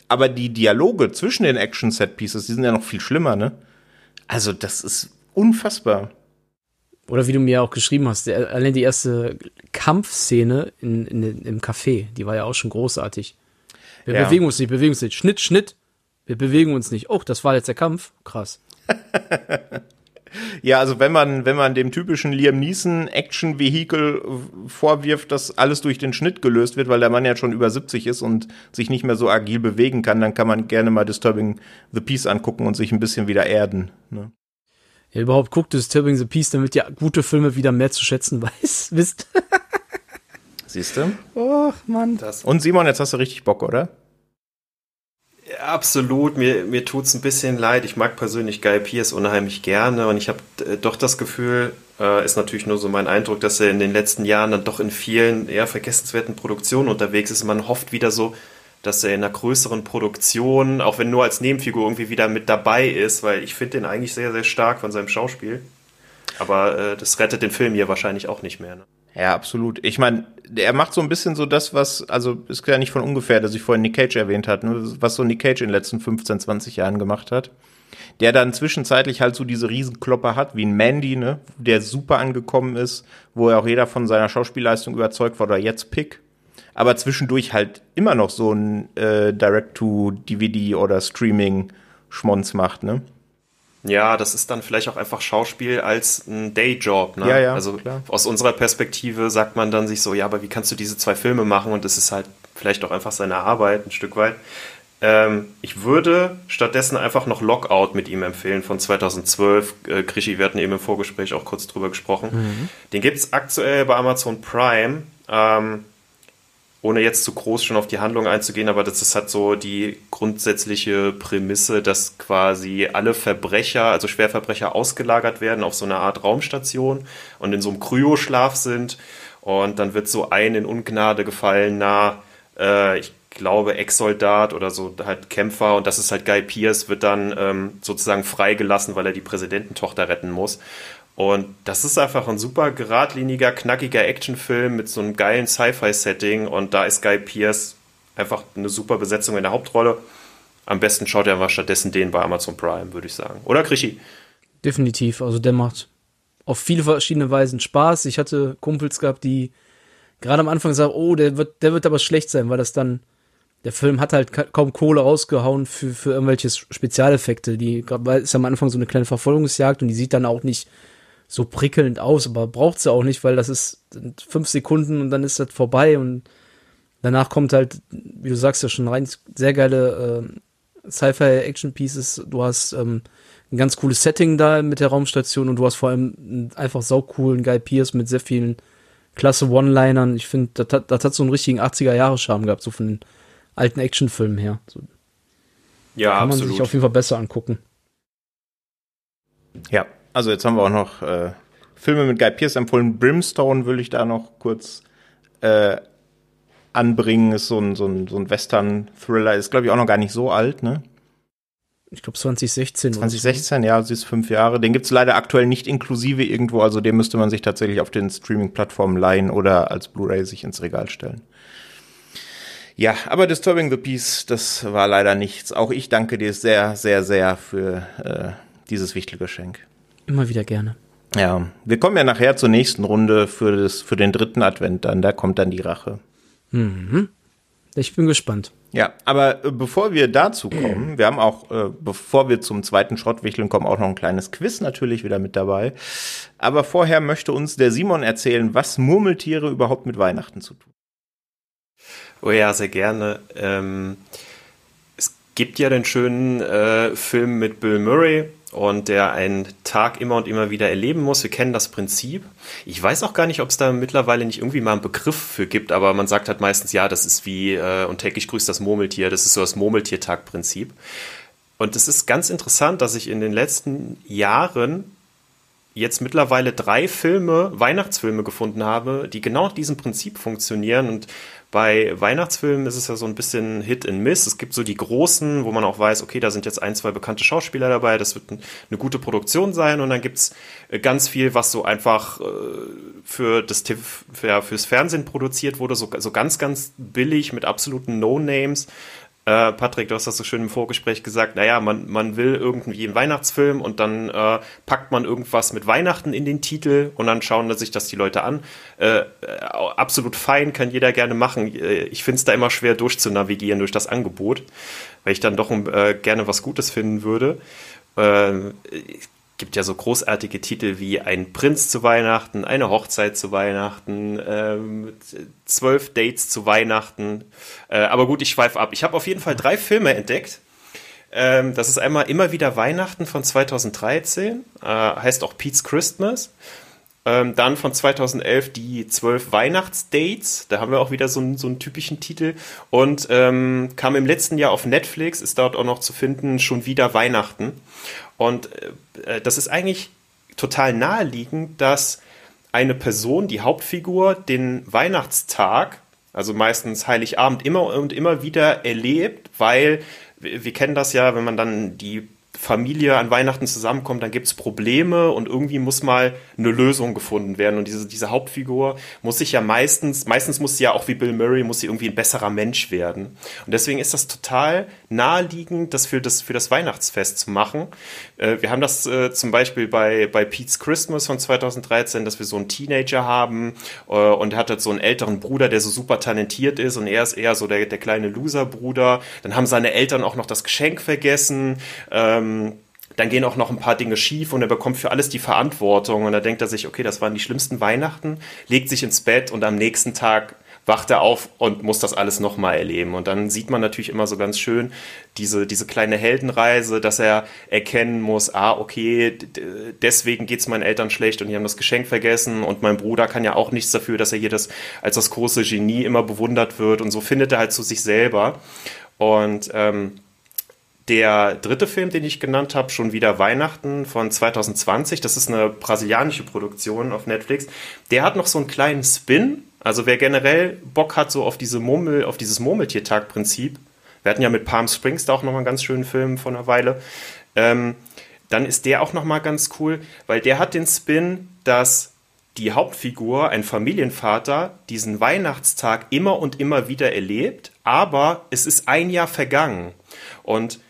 aber die Dialoge zwischen den Action-Set-Pieces, die sind ja noch viel schlimmer, ne? Also das ist unfassbar. Oder wie du mir auch geschrieben hast, der, allein die erste Kampfszene in, in, im Café, die war ja auch schon großartig. Wir ja. bewegen uns nicht, bewegen uns nicht. Schnitt, Schnitt. Wir bewegen uns nicht. Oh, das war jetzt der Kampf. Krass. [laughs] Ja, also wenn man, wenn man dem typischen Liam Neeson Action-Vehikel vorwirft, dass alles durch den Schnitt gelöst wird, weil der Mann ja schon über 70 ist und sich nicht mehr so agil bewegen kann, dann kann man gerne mal Disturbing the Peace angucken und sich ein bisschen wieder erden. Ne? Ja, überhaupt guckt Disturbing the Peace, damit ihr gute Filme wieder mehr zu schätzen [laughs] weiß, wisst. Siehst du? Oh, Mann. Das. Und Simon, jetzt hast du richtig Bock, oder? Absolut, mir, mir tut es ein bisschen leid. Ich mag persönlich Guy Pierce unheimlich gerne und ich habe äh, doch das Gefühl, äh, ist natürlich nur so mein Eindruck, dass er in den letzten Jahren dann doch in vielen eher vergessenswerten Produktionen unterwegs ist. Man hofft wieder so, dass er in einer größeren Produktion, auch wenn nur als Nebenfigur irgendwie wieder mit dabei ist, weil ich finde den eigentlich sehr, sehr stark von seinem Schauspiel. Aber äh, das rettet den Film hier wahrscheinlich auch nicht mehr. Ne? Ja, absolut. Ich meine, er macht so ein bisschen so das, was, also ist ja nicht von ungefähr, dass ich vorhin Nick Cage erwähnt hat, ne, was so Nick Cage in den letzten 15, 20 Jahren gemacht hat. Der dann zwischenzeitlich halt so diese Riesenklopper hat, wie ein Mandy, ne, der super angekommen ist, wo er auch jeder von seiner Schauspielleistung überzeugt war, oder jetzt Pick. Aber zwischendurch halt immer noch so ein äh, Direct-to-DVD oder Streaming-Schmonz macht, ne? Ja, das ist dann vielleicht auch einfach Schauspiel als ein Dayjob. Ne? Ja, ja, also klar. aus unserer Perspektive sagt man dann sich so, ja, aber wie kannst du diese zwei Filme machen? Und das ist halt vielleicht auch einfach seine Arbeit ein Stück weit. Ähm, ich würde stattdessen einfach noch Lockout mit ihm empfehlen von 2012. Äh, Krischi, wir hatten eben im Vorgespräch auch kurz drüber gesprochen. Mhm. Den gibt es aktuell bei Amazon Prime. Ähm, ohne jetzt zu groß schon auf die Handlung einzugehen, aber das ist halt so die grundsätzliche Prämisse, dass quasi alle Verbrecher, also Schwerverbrecher, ausgelagert werden auf so eine Art Raumstation und in so einem Kryoschlaf sind. Und dann wird so ein in Ungnade gefallener, äh, ich glaube, Ex-Soldat oder so halt Kämpfer, und das ist halt Guy Pierce, wird dann ähm, sozusagen freigelassen, weil er die Präsidententochter retten muss. Und das ist einfach ein super geradliniger, knackiger Actionfilm mit so einem geilen Sci-Fi-Setting. Und da ist Guy Pierce einfach eine super Besetzung in der Hauptrolle. Am besten schaut er mal stattdessen den bei Amazon Prime, würde ich sagen. Oder Krischi? Definitiv. Also der macht auf viele verschiedene Weisen Spaß. Ich hatte Kumpels gehabt, die gerade am Anfang sagen, oh, der wird, der wird aber schlecht sein, weil das dann, der Film hat halt kaum Kohle rausgehauen für, für irgendwelche Spezialeffekte. Die, weil ist am Anfang so eine kleine Verfolgungsjagd und die sieht dann auch nicht so prickelnd aus, aber braucht sie auch nicht, weil das ist fünf Sekunden und dann ist das vorbei und danach kommt halt, wie du sagst ja schon rein, sehr geile äh, Sci-Fi-Action-Pieces. Du hast ähm, ein ganz cooles Setting da mit der Raumstation und du hast vor allem einen einfach saucoolen Guy Pierce mit sehr vielen klasse One-Linern. Ich finde, das, hat, das hat so einen richtigen 80er-Jahre-Charme gehabt, so von den alten Actionfilmen her. So. Ja, Kann absolut. man sich auf jeden Fall besser angucken. Ja, also jetzt haben wir auch noch äh, Filme mit Guy Pearce empfohlen. Brimstone will ich da noch kurz äh, anbringen. Ist so ein, so ein, so ein Western-Thriller. Ist, glaube ich, auch noch gar nicht so alt, ne? Ich glaube 2016. 2016, ja, sie ist fünf Jahre. Den gibt's leider aktuell nicht inklusive irgendwo, also den müsste man sich tatsächlich auf den Streaming-Plattformen leihen oder als Blu-ray sich ins Regal stellen. Ja, aber Disturbing the Peace, das war leider nichts. Auch ich danke dir sehr, sehr, sehr für äh, dieses wichtige Geschenk. Immer wieder gerne. Ja, wir kommen ja nachher zur nächsten Runde für, das, für den dritten Advent dann. Da kommt dann die Rache. Mhm. Ich bin gespannt. Ja, aber äh, bevor wir dazu kommen, wir haben auch, äh, bevor wir zum zweiten Schrottwichteln kommen, auch noch ein kleines Quiz natürlich wieder mit dabei. Aber vorher möchte uns der Simon erzählen, was Murmeltiere überhaupt mit Weihnachten zu tun. Oh ja, sehr gerne. Ähm, es gibt ja den schönen äh, Film mit Bill Murray, und der einen Tag immer und immer wieder erleben muss. Wir kennen das Prinzip. Ich weiß auch gar nicht, ob es da mittlerweile nicht irgendwie mal einen Begriff für gibt, aber man sagt halt meistens, ja, das ist wie äh, und täglich grüßt das Murmeltier. Das ist so das Murmeltiertag-Prinzip. Und es ist ganz interessant, dass ich in den letzten Jahren jetzt mittlerweile drei Filme, Weihnachtsfilme gefunden habe, die genau nach diesem Prinzip funktionieren. Und bei Weihnachtsfilmen ist es ja so ein bisschen Hit and Miss. Es gibt so die großen, wo man auch weiß, okay, da sind jetzt ein, zwei bekannte Schauspieler dabei, das wird eine gute Produktion sein. Und dann gibt's äh, ganz viel, was so einfach äh, für das für, ja, fürs Fernsehen produziert wurde, so, so ganz, ganz billig mit absoluten No-Names. Äh, Patrick, du hast das so schön im Vorgespräch gesagt, naja, man, man will irgendwie einen Weihnachtsfilm und dann äh, packt man irgendwas mit Weihnachten in den Titel und dann schauen sich das die Leute an. Äh, absolut fein, kann jeder gerne machen. Äh, ich finde es da immer schwer durchzunavigieren durch das Angebot, weil ich dann doch äh, gerne was Gutes finden würde. Gibt ja so großartige Titel wie Ein Prinz zu Weihnachten, Eine Hochzeit zu Weihnachten, ähm, zwölf Dates zu Weihnachten. Äh, aber gut, ich schweife ab. Ich habe auf jeden Fall drei Filme entdeckt. Ähm, das ist einmal immer wieder Weihnachten von 2013, äh, heißt auch Pete's Christmas. Ähm, dann von 2011 die zwölf Weihnachtsdates. Da haben wir auch wieder so, einen, so einen typischen Titel. Und ähm, kam im letzten Jahr auf Netflix, ist dort auch noch zu finden, schon wieder Weihnachten. Und äh, das ist eigentlich total naheliegend, dass eine Person, die Hauptfigur, den Weihnachtstag, also meistens Heiligabend, immer und immer wieder erlebt, weil wir kennen das ja, wenn man dann die Familie an Weihnachten zusammenkommt, dann gibt es Probleme und irgendwie muss mal eine Lösung gefunden werden. Und diese, diese Hauptfigur muss sich ja meistens, meistens muss sie ja auch wie Bill Murray, muss sie irgendwie ein besserer Mensch werden. Und deswegen ist das total naheliegend, das für das, für das Weihnachtsfest zu machen. Äh, wir haben das äh, zum Beispiel bei, bei Pete's Christmas von 2013, dass wir so einen Teenager haben äh, und er hat halt so einen älteren Bruder, der so super talentiert ist und er ist eher so der, der kleine Loser-Bruder. Dann haben seine Eltern auch noch das Geschenk vergessen. Ähm, dann gehen auch noch ein paar Dinge schief und er bekommt für alles die Verantwortung und da denkt er sich, okay, das waren die schlimmsten Weihnachten, legt sich ins Bett und am nächsten Tag wacht er auf und muss das alles nochmal erleben. Und dann sieht man natürlich immer so ganz schön diese, diese kleine Heldenreise, dass er erkennen muss, ah, okay, deswegen geht es meinen Eltern schlecht und die haben das Geschenk vergessen und mein Bruder kann ja auch nichts dafür, dass er hier das, als das große Genie immer bewundert wird und so findet er halt zu sich selber. Und ähm, der dritte Film, den ich genannt habe, schon wieder Weihnachten von 2020, das ist eine brasilianische Produktion auf Netflix, der hat noch so einen kleinen Spin. Also wer generell Bock hat so auf diese Murmel, auf dieses Murmeltiertag-Prinzip, wir hatten ja mit Palm Springs da auch noch mal einen ganz schönen Film von einer Weile, ähm, dann ist der auch noch mal ganz cool, weil der hat den Spin, dass die Hauptfigur, ein Familienvater, diesen Weihnachtstag immer und immer wieder erlebt, aber es ist ein Jahr vergangen. Und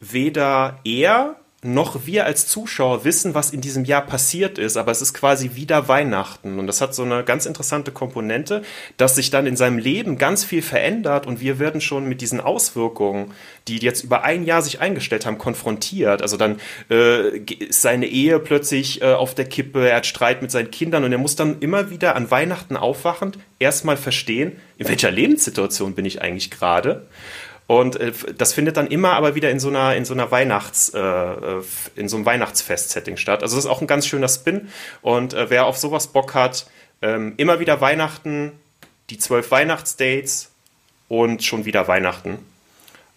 weder er noch wir als Zuschauer wissen, was in diesem Jahr passiert ist, aber es ist quasi wieder Weihnachten und das hat so eine ganz interessante Komponente, dass sich dann in seinem Leben ganz viel verändert und wir werden schon mit diesen Auswirkungen, die jetzt über ein Jahr sich eingestellt haben, konfrontiert. Also dann äh, ist seine Ehe plötzlich äh, auf der Kippe, er hat Streit mit seinen Kindern und er muss dann immer wieder an Weihnachten aufwachend erstmal verstehen, in welcher Lebenssituation bin ich eigentlich gerade und äh, das findet dann immer aber wieder in so einer, in so einer Weihnachts, äh, äh, in so einem Weihnachtsfest-Setting statt. Also das ist auch ein ganz schöner Spin. Und äh, wer auf sowas Bock hat, ähm, immer wieder Weihnachten, die zwölf Weihnachtsdates und schon wieder Weihnachten.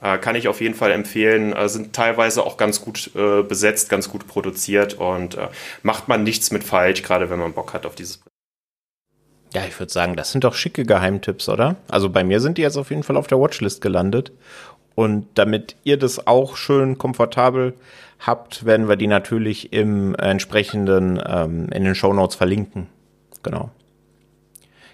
Äh, kann ich auf jeden Fall empfehlen. Äh, sind teilweise auch ganz gut äh, besetzt, ganz gut produziert und äh, macht man nichts mit falsch, gerade wenn man Bock hat auf dieses. Ja, ich würde sagen, das sind doch schicke Geheimtipps, oder? Also bei mir sind die jetzt auf jeden Fall auf der Watchlist gelandet. Und damit ihr das auch schön komfortabel habt, werden wir die natürlich im entsprechenden, ähm, in den Show Notes verlinken. Genau.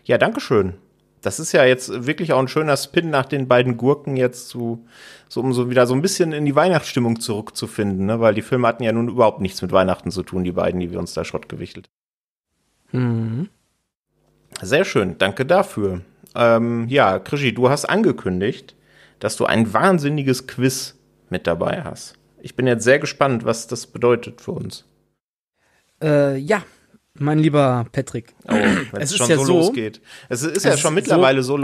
Ja, Dankeschön. Das ist ja jetzt wirklich auch ein schöner Spin nach den beiden Gurken jetzt zu, so um so wieder so ein bisschen in die Weihnachtsstimmung zurückzufinden, ne? weil die Filme hatten ja nun überhaupt nichts mit Weihnachten zu tun, die beiden, die wir uns da Schrott gewichtelt. Mhm. Sehr schön, danke dafür. Ähm, ja, Krischi, du hast angekündigt, dass du ein wahnsinniges Quiz mit dabei hast. Ich bin jetzt sehr gespannt, was das bedeutet für uns. Äh, ja, mein lieber Patrick. Oh, [clears throat] es ist schon ja so losgeht. Es ist ja schon mittlerweile so,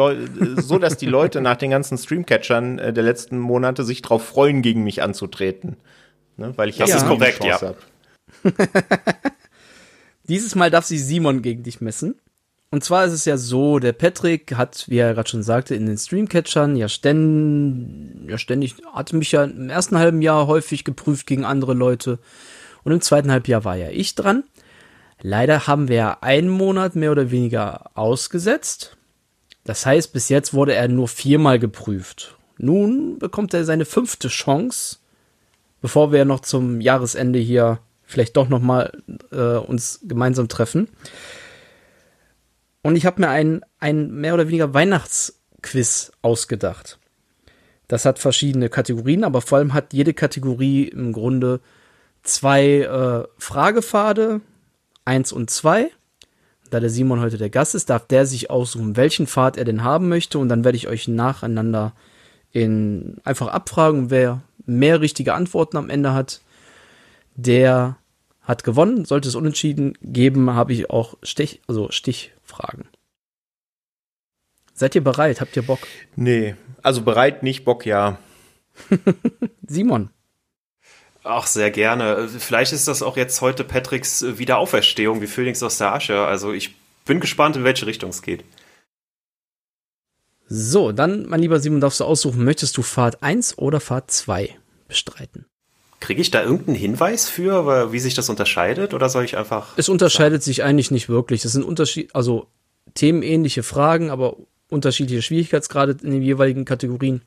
so, dass die Leute nach den ganzen Streamcatchern äh, der letzten Monate sich darauf freuen, gegen mich anzutreten. Ne? Weil ich das ja ist korrekt, ja. Hab. [laughs] Dieses Mal darf sich Simon gegen dich messen. Und zwar ist es ja so, der Patrick hat, wie er gerade schon sagte, in den Streamcatchern ja, ständ, ja ständig, hatte mich ja im ersten halben Jahr häufig geprüft gegen andere Leute. Und im zweiten Halbjahr war ja ich dran. Leider haben wir ja einen Monat mehr oder weniger ausgesetzt. Das heißt, bis jetzt wurde er nur viermal geprüft. Nun bekommt er seine fünfte Chance, bevor wir noch zum Jahresende hier vielleicht doch noch mal äh, uns gemeinsam treffen. Und ich habe mir ein, ein mehr oder weniger Weihnachtsquiz ausgedacht. Das hat verschiedene Kategorien, aber vor allem hat jede Kategorie im Grunde zwei äh, Fragepfade, eins und zwei. Da der Simon heute der Gast ist, darf der sich aussuchen, welchen Pfad er denn haben möchte. Und dann werde ich euch nacheinander in einfach abfragen, wer mehr richtige Antworten am Ende hat. Der hat gewonnen. Sollte es unentschieden geben, habe ich auch Stich, also Stichfragen. Seid ihr bereit? Habt ihr Bock? Nee, also bereit nicht, Bock ja. [laughs] Simon. Ach, sehr gerne. Vielleicht ist das auch jetzt heute Patricks Wiederauferstehung wie Phoenix aus der Asche. Also ich bin gespannt, in welche Richtung es geht. So, dann, mein lieber Simon, darfst du aussuchen, möchtest du Fahrt 1 oder Fahrt 2 bestreiten? Kriege ich da irgendeinen Hinweis für, wie sich das unterscheidet, oder soll ich einfach. Es unterscheidet sagen? sich eigentlich nicht wirklich. Das sind Unterschied, also themenähnliche Fragen, aber unterschiedliche Schwierigkeitsgrade in den jeweiligen Kategorien.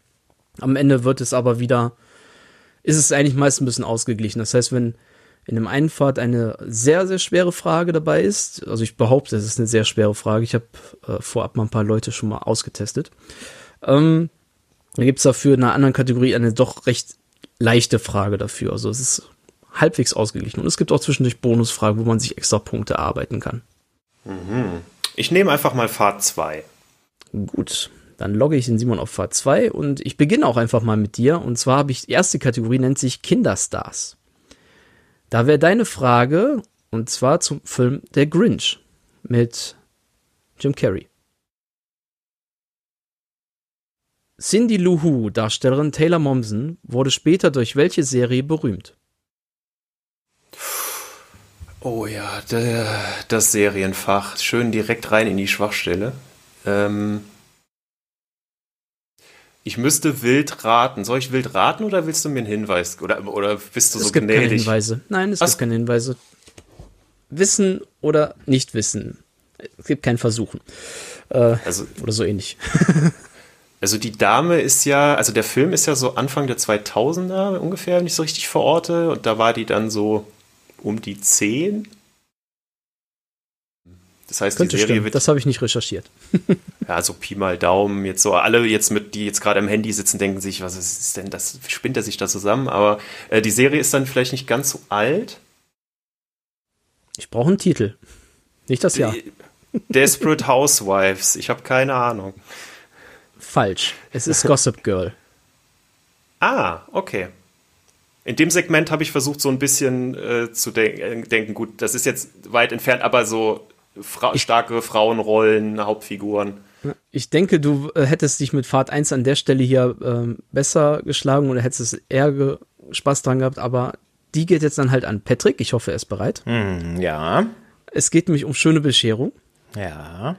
Am Ende wird es aber wieder ist es eigentlich meist ein bisschen ausgeglichen. Das heißt, wenn in dem einen Pfad eine sehr, sehr schwere Frage dabei ist, also ich behaupte, es ist eine sehr schwere Frage, ich habe äh, vorab mal ein paar Leute schon mal ausgetestet, ähm, dann gibt es dafür in einer anderen Kategorie eine doch recht leichte Frage dafür. Also es ist halbwegs ausgeglichen. Und es gibt auch zwischendurch Bonusfragen, wo man sich extra Punkte erarbeiten kann. Mhm. Ich nehme einfach mal Pfad 2. Gut. Dann logge ich den Simon auf Fahrt 2 und ich beginne auch einfach mal mit dir. Und zwar habe ich, die erste Kategorie nennt sich Kinderstars. Da wäre deine Frage, und zwar zum Film Der Grinch mit Jim Carrey. Cindy Lou Who, Darstellerin Taylor Momsen, wurde später durch welche Serie berühmt? Oh ja, das Serienfach. Schön direkt rein in die Schwachstelle. Ähm, ich müsste wild raten. Soll ich wild raten oder willst du mir einen Hinweis? Oder, oder bist du es so gibt gnädig? Keine Hinweise. Nein, es Was? gibt keine Hinweise. Wissen oder nicht wissen. Es gibt kein Versuchen. Äh, also, oder so ähnlich. [laughs] also die Dame ist ja, also der Film ist ja so Anfang der 2000er ungefähr, wenn ich so richtig verorte. Und da war die dann so um die 10. Das heißt, Könnte die Serie stimmen. wird. Das habe ich nicht recherchiert. [laughs] ja, so Pi mal Daumen. Jetzt so alle jetzt mit, die jetzt gerade am Handy sitzen, denken sich, was ist denn das? Spinnt er sich da zusammen? Aber äh, die Serie ist dann vielleicht nicht ganz so alt. Ich brauche einen Titel. Nicht das Jahr. Desperate Housewives. Ich habe keine Ahnung. Falsch. Es ist Gossip Girl. [laughs] ah, okay. In dem Segment habe ich versucht, so ein bisschen äh, zu de äh, denken. Gut, das ist jetzt weit entfernt, aber so Fra starke Frauenrollen, Hauptfiguren. Ich denke, du äh, hättest dich mit Fahrt 1 an der Stelle hier ähm, besser geschlagen oder hättest eher Spaß dran gehabt, aber die geht jetzt dann halt an Patrick. Ich hoffe, er ist bereit. Hm, ja. Es geht nämlich um schöne Bescherung. Ja.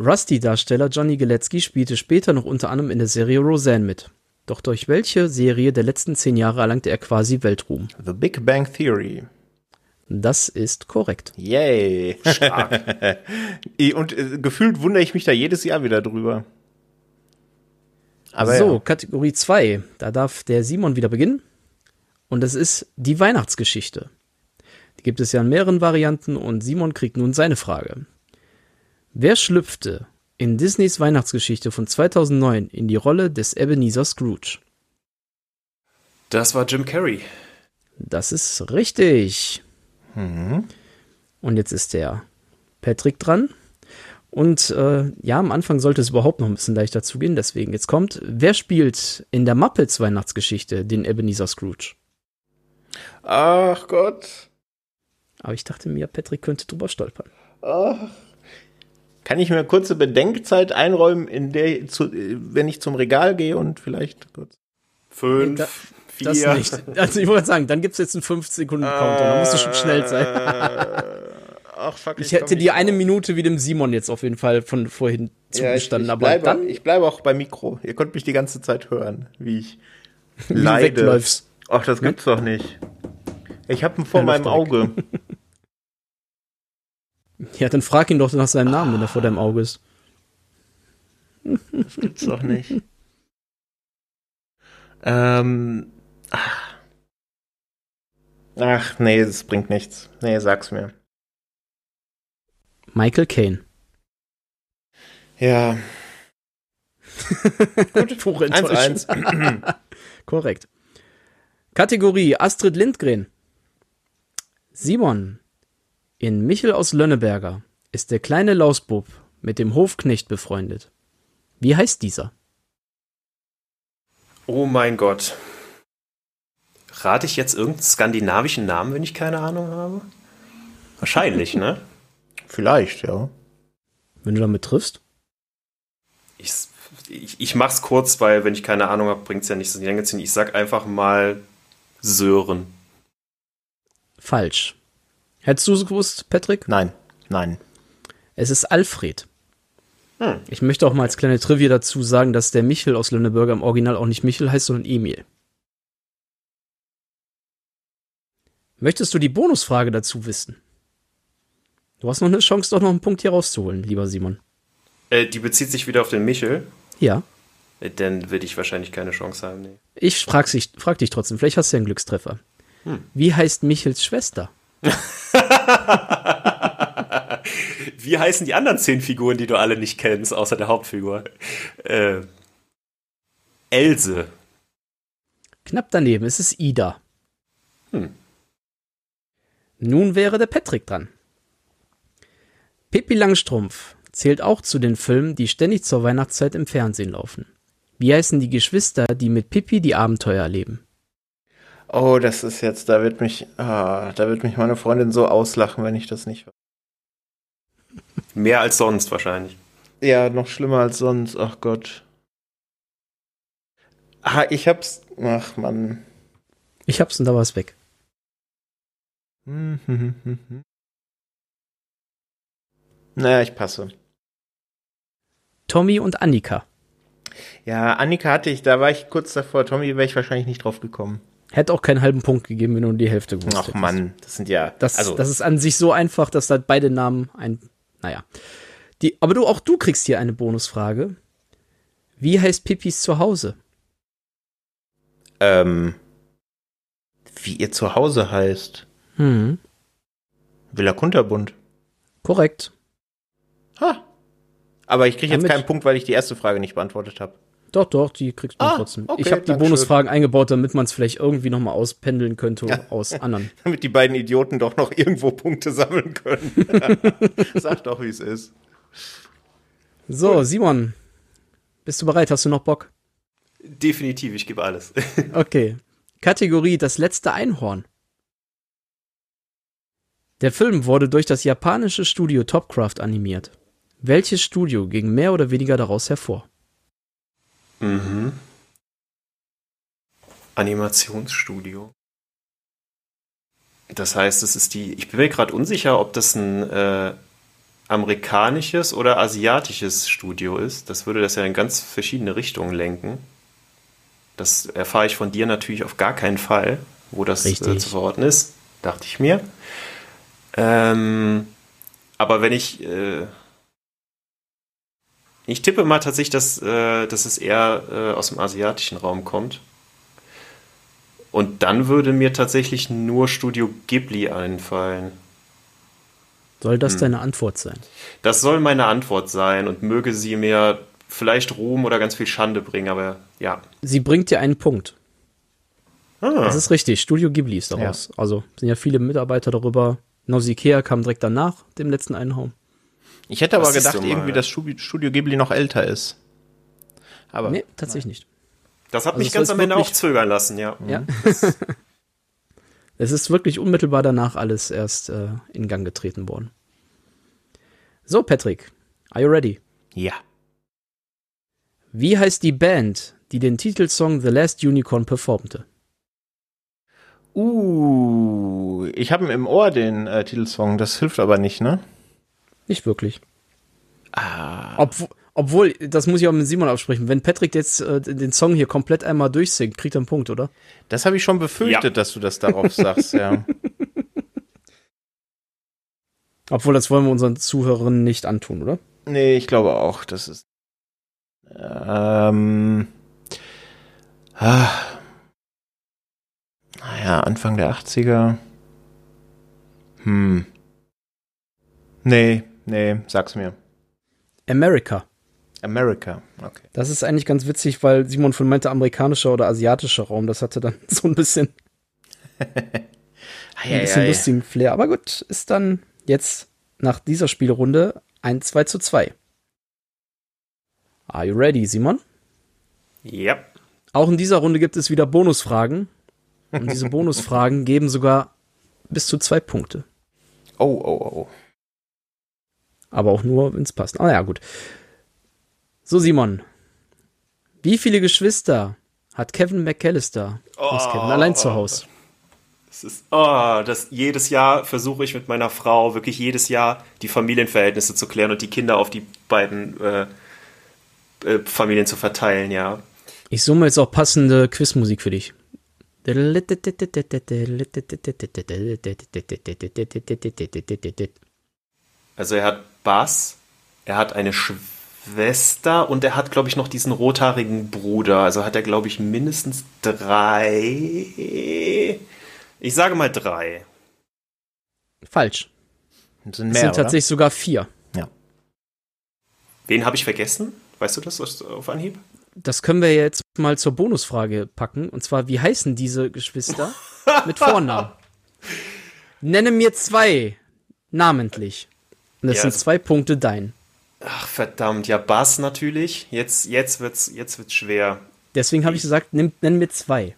Rusty-Darsteller Johnny Galetzky spielte später noch unter anderem in der Serie Roseanne mit. Doch durch welche Serie der letzten zehn Jahre erlangte er quasi Weltruhm? The Big Bang Theory. Das ist korrekt. Yay. [laughs] Stark. Und äh, gefühlt wundere ich mich da jedes Jahr wieder drüber. Aber so, ja. Kategorie 2. Da darf der Simon wieder beginnen. Und das ist die Weihnachtsgeschichte. Die gibt es ja in mehreren Varianten und Simon kriegt nun seine Frage. Wer schlüpfte in Disneys Weihnachtsgeschichte von 2009 in die Rolle des Ebenezer Scrooge? Das war Jim Carrey. Das ist richtig. Mhm. Und jetzt ist der Patrick dran. Und äh, ja, am Anfang sollte es überhaupt noch ein bisschen leichter zugehen. Deswegen jetzt kommt, wer spielt in der Muppets Weihnachtsgeschichte den Ebenezer Scrooge? Ach Gott. Aber ich dachte mir, Patrick könnte drüber stolpern. Ach. Kann ich mir eine kurze Bedenkzeit einräumen, in der, zu, wenn ich zum Regal gehe und vielleicht kurz. Fünf, das Vier. nicht. Also ich wollte sagen, dann gibt's jetzt einen 5 Sekunden Konto. Da musst du schon schnell sein. Ach, fuck, Ich hätte komm dir eine. Minute wie dem Simon jetzt auf jeden Fall von vorhin Ja, ich, zugestanden. ich, aber bleibe, dann ich bleibe auch beim Mikro. Ihr könnt mich die ganze Zeit hören, wie ich wie du leide. wegläufst. Ach, das gibt's doch nicht. Ich habe ihn vor Ja, meinem Auge. [laughs] Ja, dann frag ihn doch nach seinem Namen, wenn er vor deinem Auge ist. Das gibt's doch nicht. ähm. Ach. Ach, nee, das bringt nichts. Nee, sag's mir. Michael Caine. Ja. Pure 1-1. Enttäuschung. Korrekt. Kategorie Astrid Lindgren. Simon. In Michel aus Lönneberger ist der kleine Lausbub mit dem Hofknecht befreundet. Wie heißt dieser? Oh mein Gott. Rate ich jetzt irgendeinen skandinavischen Namen, wenn ich keine Ahnung habe? Wahrscheinlich, ne? [laughs] Vielleicht, ja. Wenn du damit triffst? Ich, ich, ich mach's kurz, weil wenn ich keine Ahnung habe, bringt's ja nichts in die Länge ziehen. Ich sag einfach mal Sören. Falsch. Hättest du es gewusst, Patrick? Nein, nein. Es ist Alfred. Hm. Ich möchte auch mal als kleine Trivia dazu sagen, dass der Michel aus Lönneberger im Original auch nicht Michel heißt, sondern Emil. Möchtest du die Bonusfrage dazu wissen? Du hast noch eine Chance, doch noch einen Punkt hier rauszuholen, lieber Simon. Äh, die bezieht sich wieder auf den Michel. Ja. Äh, Dann würde ich wahrscheinlich keine Chance haben. Nee. Ich frag, sich, frag dich trotzdem, vielleicht hast du ja einen Glückstreffer. Wie heißt Michels Schwester? [laughs] Wie heißen die anderen zehn Figuren, die du alle nicht kennst, außer der Hauptfigur? Äh, Else. Knapp daneben, es ist Ida. Hm. Nun wäre der Patrick dran. Pippi Langstrumpf zählt auch zu den Filmen, die ständig zur Weihnachtszeit im Fernsehen laufen. Wie heißen die Geschwister, die mit Pippi die Abenteuer erleben? Oh, das ist jetzt, da wird mich, ah, da wird mich meine Freundin so auslachen, wenn ich das nicht. Mehr als sonst wahrscheinlich. Ja, noch schlimmer als sonst. Ach Gott. Ah, ich hab's. Ach Mann. Ich hab's und da war's weg. Hm, hm, hm, hm, hm. Naja, ich passe. Tommy und Annika. Ja, Annika hatte ich, da war ich kurz davor. Tommy wäre ich wahrscheinlich nicht drauf gekommen. Hätte auch keinen halben Punkt gegeben, wenn du nur die Hälfte gewusst Ach hättest. Mann, das sind ja. Das, also, das ist an sich so einfach, dass da beide Namen ein. Naja. Die, aber du, auch du kriegst hier eine Bonusfrage. Wie heißt Pippis Zuhause? ähm, wie ihr Zuhause heißt. Hm, Villa Kunterbund. korrekt. Ha. Aber ich kriege jetzt Damit- keinen Punkt, weil ich die erste Frage nicht beantwortet habe. Doch, doch, die kriegst du Ah, trotzdem. okay, ich habe die. Bonusfragen eingebaut, damit man es vielleicht irgendwie noch mal auspendeln könnte Ja. aus anderen. [laughs] Damit die beiden Idioten doch noch irgendwo Punkte sammeln können. [laughs] Sag doch, wie es ist. So, Simon, bist du bereit? Hast du noch Bock? Definitiv, ich gebe alles. [laughs] Okay. Kategorie Das letzte Einhorn. Der Film wurde durch das japanische Studio Topcraft animiert. Welches Studio ging mehr oder weniger daraus hervor? Mhm. Animationsstudio. Das heißt, es ist die. Ich bin mir gerade unsicher, ob das ein äh, amerikanisches oder asiatisches Studio ist. Das würde das ja in ganz verschiedene Richtungen lenken. Das erfahre ich von dir natürlich auf gar keinen Fall, wo das äh, zu verorten ist. Dachte ich mir. Ähm, aber wenn ich. Äh, ich tippe mal tatsächlich, dass, äh, dass es eher äh, aus dem asiatischen Raum kommt. Und dann würde mir tatsächlich nur Studio Ghibli einfallen. Soll das Hm. deine Antwort sein? Das soll meine Antwort sein und möge sie mir vielleicht Ruhm oder ganz viel Schande bringen, aber ja. Sie bringt dir einen Punkt. Ah, Das ist richtig. Studio Ghibli ist daraus. Also sind ja viele Mitarbeiter darüber. Nausicaa kam direkt danach, dem letzten Einhorn. Ich hätte aber gedacht, irgendwie, dass Studio Ghibli noch älter ist. Aber Nee, tatsächlich nicht. das hat also mich ganz am Ende auch zögern lassen, ja. Ja. [laughs] es ist wirklich unmittelbar danach alles erst äh, in Gang getreten worden. So, Patrick, are you ready? ja. Wie heißt die Band, die den Titelsong The Last Unicorn performte? Uh, ich habe im Ohr den äh, Titelsong, das hilft aber nicht, ne? Nicht wirklich. Ah. Obwohl, obwohl, das muss ich auch mit Simon absprechen. Wenn Patrick jetzt äh, den Song hier komplett einmal durchsingt, kriegt er einen Punkt, oder? Das habe ich schon befürchtet, ja. dass du das darauf sagst, ja. [laughs] Obwohl, das wollen wir unseren Zuhörern nicht antun, oder? Nee, ich glaube auch, das ist. Ähm. Ah, naja, Anfang der 80er. Hm. Nee, nee, sag's mir. America. America, okay. Das ist eigentlich ganz witzig, weil Simon von meinte amerikanischer oder asiatischer Raum. Das hatte dann [laughs] so ein bisschen, [laughs] ein bisschen lustigen Flair. Aber gut, ist dann jetzt nach dieser Spielrunde ein 2 zu 2. Are you ready, Simon? Yep. Auch in dieser Runde gibt es wieder Bonusfragen. Und diese [laughs] Bonusfragen geben sogar bis zu zwei Punkte. Oh, oh, oh. Aber auch nur, wenn es passt. Ah ja, gut. So, Simon. Wie viele Geschwister hat Kevin McAllister oh, aus Kevin allein zu Hause? Das ist, oh, das, jedes Jahr versuche ich mit meiner Frau wirklich jedes Jahr die Familienverhältnisse zu klären und die Kinder auf die beiden äh, äh, Familien zu verteilen, ja. Ich summe jetzt auch passende Quizmusik für dich. Also er hat Bass, er hat eine Schwester und er hat, glaube ich, noch diesen rothaarigen Bruder. Also hat er, glaube ich, mindestens drei. Ich sage mal drei. Falsch. Das sind, mehr, es sind tatsächlich sogar vier. Ja. Wen habe ich vergessen? Weißt du das auf Anhieb? das können wir jetzt mal zur Bonusfrage packen. Und zwar, wie heißen diese Geschwister [laughs] mit Vornamen? Nenne mir zwei namentlich. Und das ja, sind zwei Punkte dein. Ach verdammt, ja Bass natürlich. Jetzt jetzt wird's jetzt wird's schwer. Deswegen habe ich gesagt, nimm, nenn mir zwei.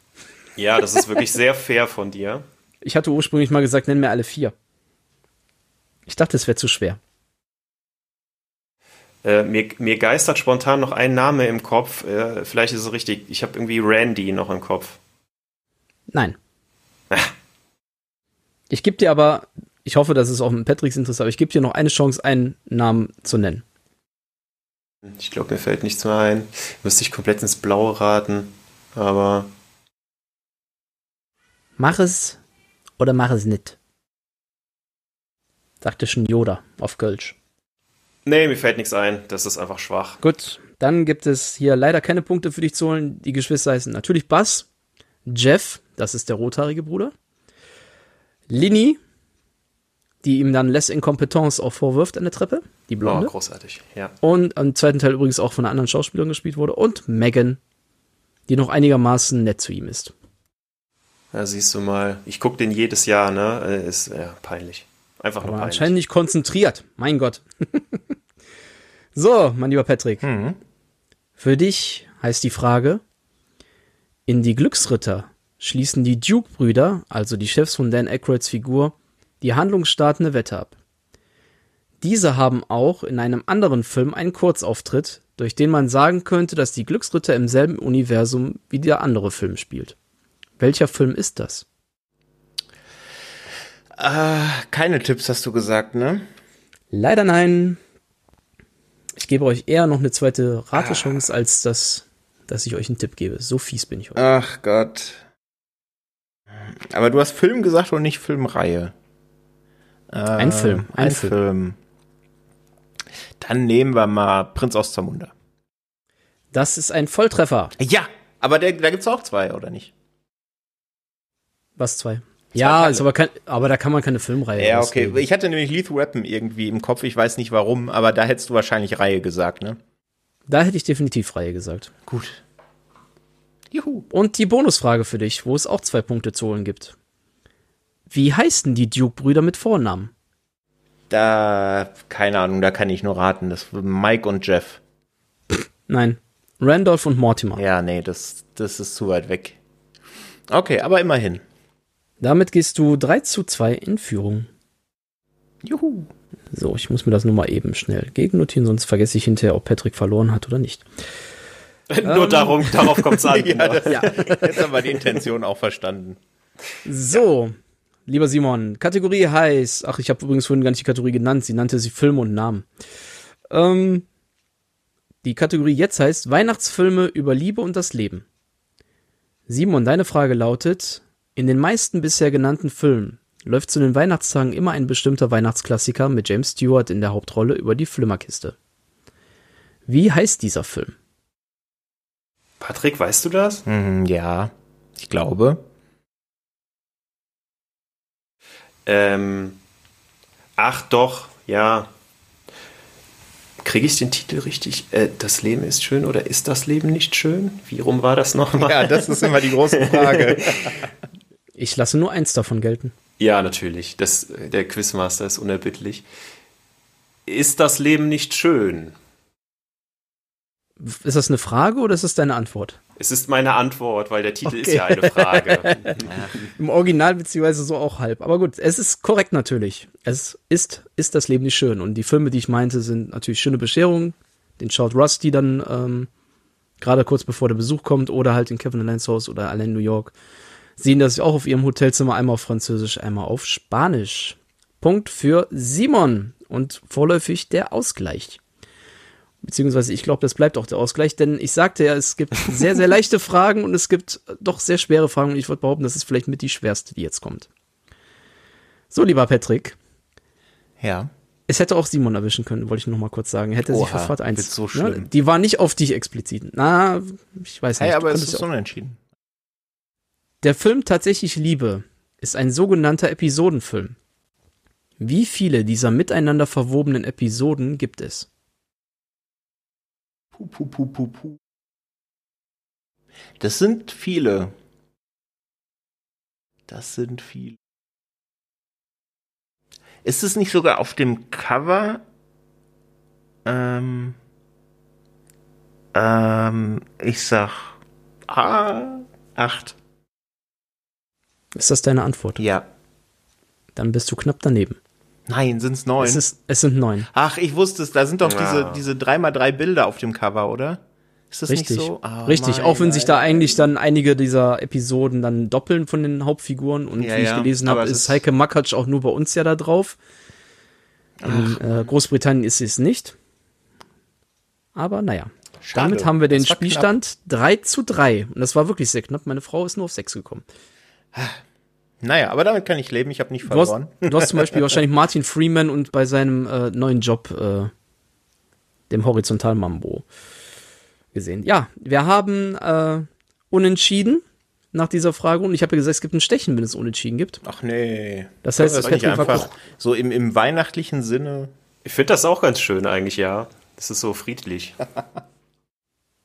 Ja, das ist wirklich sehr fair von dir. Ich hatte ursprünglich mal gesagt, nenn mir alle vier. Ich dachte, es wäre zu schwer. Äh, mir, mir geistert spontan noch ein Name im Kopf. Äh, vielleicht ist es richtig. Ich habe irgendwie Randy noch im Kopf. Nein. ich gebe dir aber, ich hoffe, dass es auch mit Patricks Interesse, aber ich gebe dir noch eine Chance, einen Namen zu nennen. Ich glaube, mir fällt nichts mehr ein. Müsste ich komplett ins Blaue raten, aber. Mach es oder mach es nicht. Sagte schon Yoda auf Kölsch. Nee, mir fällt nichts ein. Das ist einfach schwach. Gut, dann gibt es hier leider keine Punkte für dich zu holen. Die Geschwister heißen natürlich Bass, Jeff, das ist der rothaarige Bruder, Linny, die ihm dann Les Incompetence auch vorwirft an der Treppe, die Blonde. Oh, großartig, ja. Und am zweiten Teil übrigens auch von einer anderen Schauspielerin gespielt wurde. Und Megan, die noch einigermaßen nett zu ihm ist. Ja, siehst du mal. Ich gucke den jedes Jahr, ne? Äh, ist ja peinlich. Einfach nur Aber peinlich. Anscheinend nicht konzentriert. Mein Gott. [laughs] so, mein lieber Patrick. Mhm. Für dich heißt die Frage, in die Glücksritter schließen die Duke-Brüder, also die Chefs von Dan Aykroyds Figur, die handlungsstartende Wette ab. Diese haben auch in einem anderen Film einen Kurzauftritt, durch den man sagen könnte, dass die Glücksritter im selben Universum wie der andere Film spielt. Welcher Film ist das? Äh, keine Tipps hast du gesagt, ne? Leider nein. Ich gebe euch eher noch eine zweite Ratechance, ah. als das, dass ich euch einen Tipp gebe. So fies bin ich heute. Ach Gott. Aber du hast Film gesagt und nicht Filmreihe. Äh, ein Film. Ein, ein Film. Film. Dann nehmen wir mal Prinz aus Zamunda. Das ist ein Volltreffer. Ja, aber der, da gibt's auch zwei, oder nicht? Was zwei? Ja, ist aber, kein, aber da kann man keine Filmreihe Ja, okay. Ausgeben. Ich hatte nämlich Lethal Weapon irgendwie im Kopf, ich weiß nicht warum, aber da hättest du wahrscheinlich Reihe gesagt, ne? Da hätte ich definitiv Reihe gesagt. Gut. Juhu. Und die Bonusfrage für dich, wo es auch zwei Punkte zu holen gibt. Wie heißen die Duke-Brüder mit Vornamen? Da, keine Ahnung, da kann ich nur raten. Das Mike und Jeff. Nein. Randolph und Mortimer. Ja, nee, das, das ist zu weit weg. Okay, aber immerhin. Damit gehst du 3 zu 2 in Führung. Juhu. So, ich muss mir das nur mal eben schnell gegennotieren, sonst vergesse ich hinterher, ob Patrick verloren hat oder nicht. [laughs] Nur ähm, darum, darauf kommt es an. [laughs] ja, das, ja. [laughs] Jetzt haben wir die Intention auch verstanden. So, lieber Simon, Kategorie heißt, ach, ich habe übrigens vorhin gar nicht die Kategorie genannt, sie nannte sie Filme und Namen. Ähm, die Kategorie jetzt heißt Weihnachtsfilme über Liebe und das Leben. Simon, deine Frage lautet, in den meisten bisher genannten Filmen läuft zu den Weihnachtstagen immer ein bestimmter Weihnachtsklassiker mit James Stewart in der Hauptrolle über die Flimmerkiste. Wie heißt dieser Film? Patrick, weißt du das? Hm, ja, ich glaube. Ähm, ach doch, ja. Kriege ich den Titel richtig? Äh, das Leben ist schön oder ist das Leben nicht schön? Wie rum war das nochmal? Ja, das ist immer die große Frage. [laughs] Ich lasse nur eins davon gelten. Ja, natürlich. Das, der Quizmaster ist unerbittlich. Ist das Leben nicht schön? Ist das eine Frage oder ist das deine Antwort? Es ist meine Antwort, weil der Titel okay. ist ja eine Frage. [laughs] Im Original beziehungsweise so auch halb. Aber gut, es ist korrekt natürlich. Es ist, ist das Leben nicht schön. Und die Filme, die ich meinte, sind natürlich schöne Bescherungen. Den schaut Rusty dann ähm, gerade kurz bevor der Besuch kommt oder halt in Kevin Allen's Haus oder allein New York. Sehen das auch auf ihrem Hotelzimmer einmal auf Französisch, einmal auf Spanisch. Punkt für Simon und vorläufig der Ausgleich. Beziehungsweise ich glaube, das bleibt auch der Ausgleich, denn ich sagte ja, es gibt sehr, sehr leichte [laughs] Fragen und es gibt doch sehr schwere Fragen und ich würde behaupten, das ist vielleicht mit die schwerste, die jetzt kommt. So, lieber Patrick. Ja. Es hätte auch Simon erwischen können, wollte ich noch mal kurz sagen. Hätte sich für Fahrt 1. So schlimm. Ja, die war nicht auf dich explizit. Na, ich weiß nicht. Hey, aber es ist ja unentschieden. Der Film Tatsächlich Liebe ist ein sogenannter Episodenfilm. Wie viele dieser miteinander verwobenen Episoden gibt es? Puh, puh, puh, puh, puh. Das sind viele. Das sind viele. Ist es nicht sogar auf dem Cover? Ähm, ähm, ich sag ah, acht. Ist das deine Antwort? Ja. Dann bist du knapp daneben. Nein, sind es neun? Es, sind neun. Ach, ich wusste es. Da sind doch ja. diese, diese 3x3 Bilder auf dem Cover, oder? Ist das Richtig. nicht so? Oh, Richtig, mein, auch wenn sich da eigentlich dann einige dieser Episoden dann doppeln von den Hauptfiguren und ja, wie ich ja, gelesen habe, ist Heike Makatsch auch nur bei uns ja da drauf. In äh, Großbritannien ist sie es nicht. Aber naja. Schade. Damit haben wir den Spielstand knapp. 3 zu 3. Und das war wirklich sehr knapp. Meine Frau ist nur auf 6 gekommen. Naja, aber damit kann ich leben. Ich habe nicht verloren. Du hast, du hast, zum Beispiel [laughs] wahrscheinlich Martin Freeman und bei seinem äh, neuen Job, äh, dem Horizontal Mambo, gesehen. Ja, wir haben äh, unentschieden nach dieser Frage und ich habe ja gesagt, es gibt ein Stechen, wenn es unentschieden gibt. Ach nee. Das heißt, das nicht einfach so im, im weihnachtlichen Sinne. Ich finde das auch ganz schön eigentlich, ja. Das ist so friedlich. [laughs]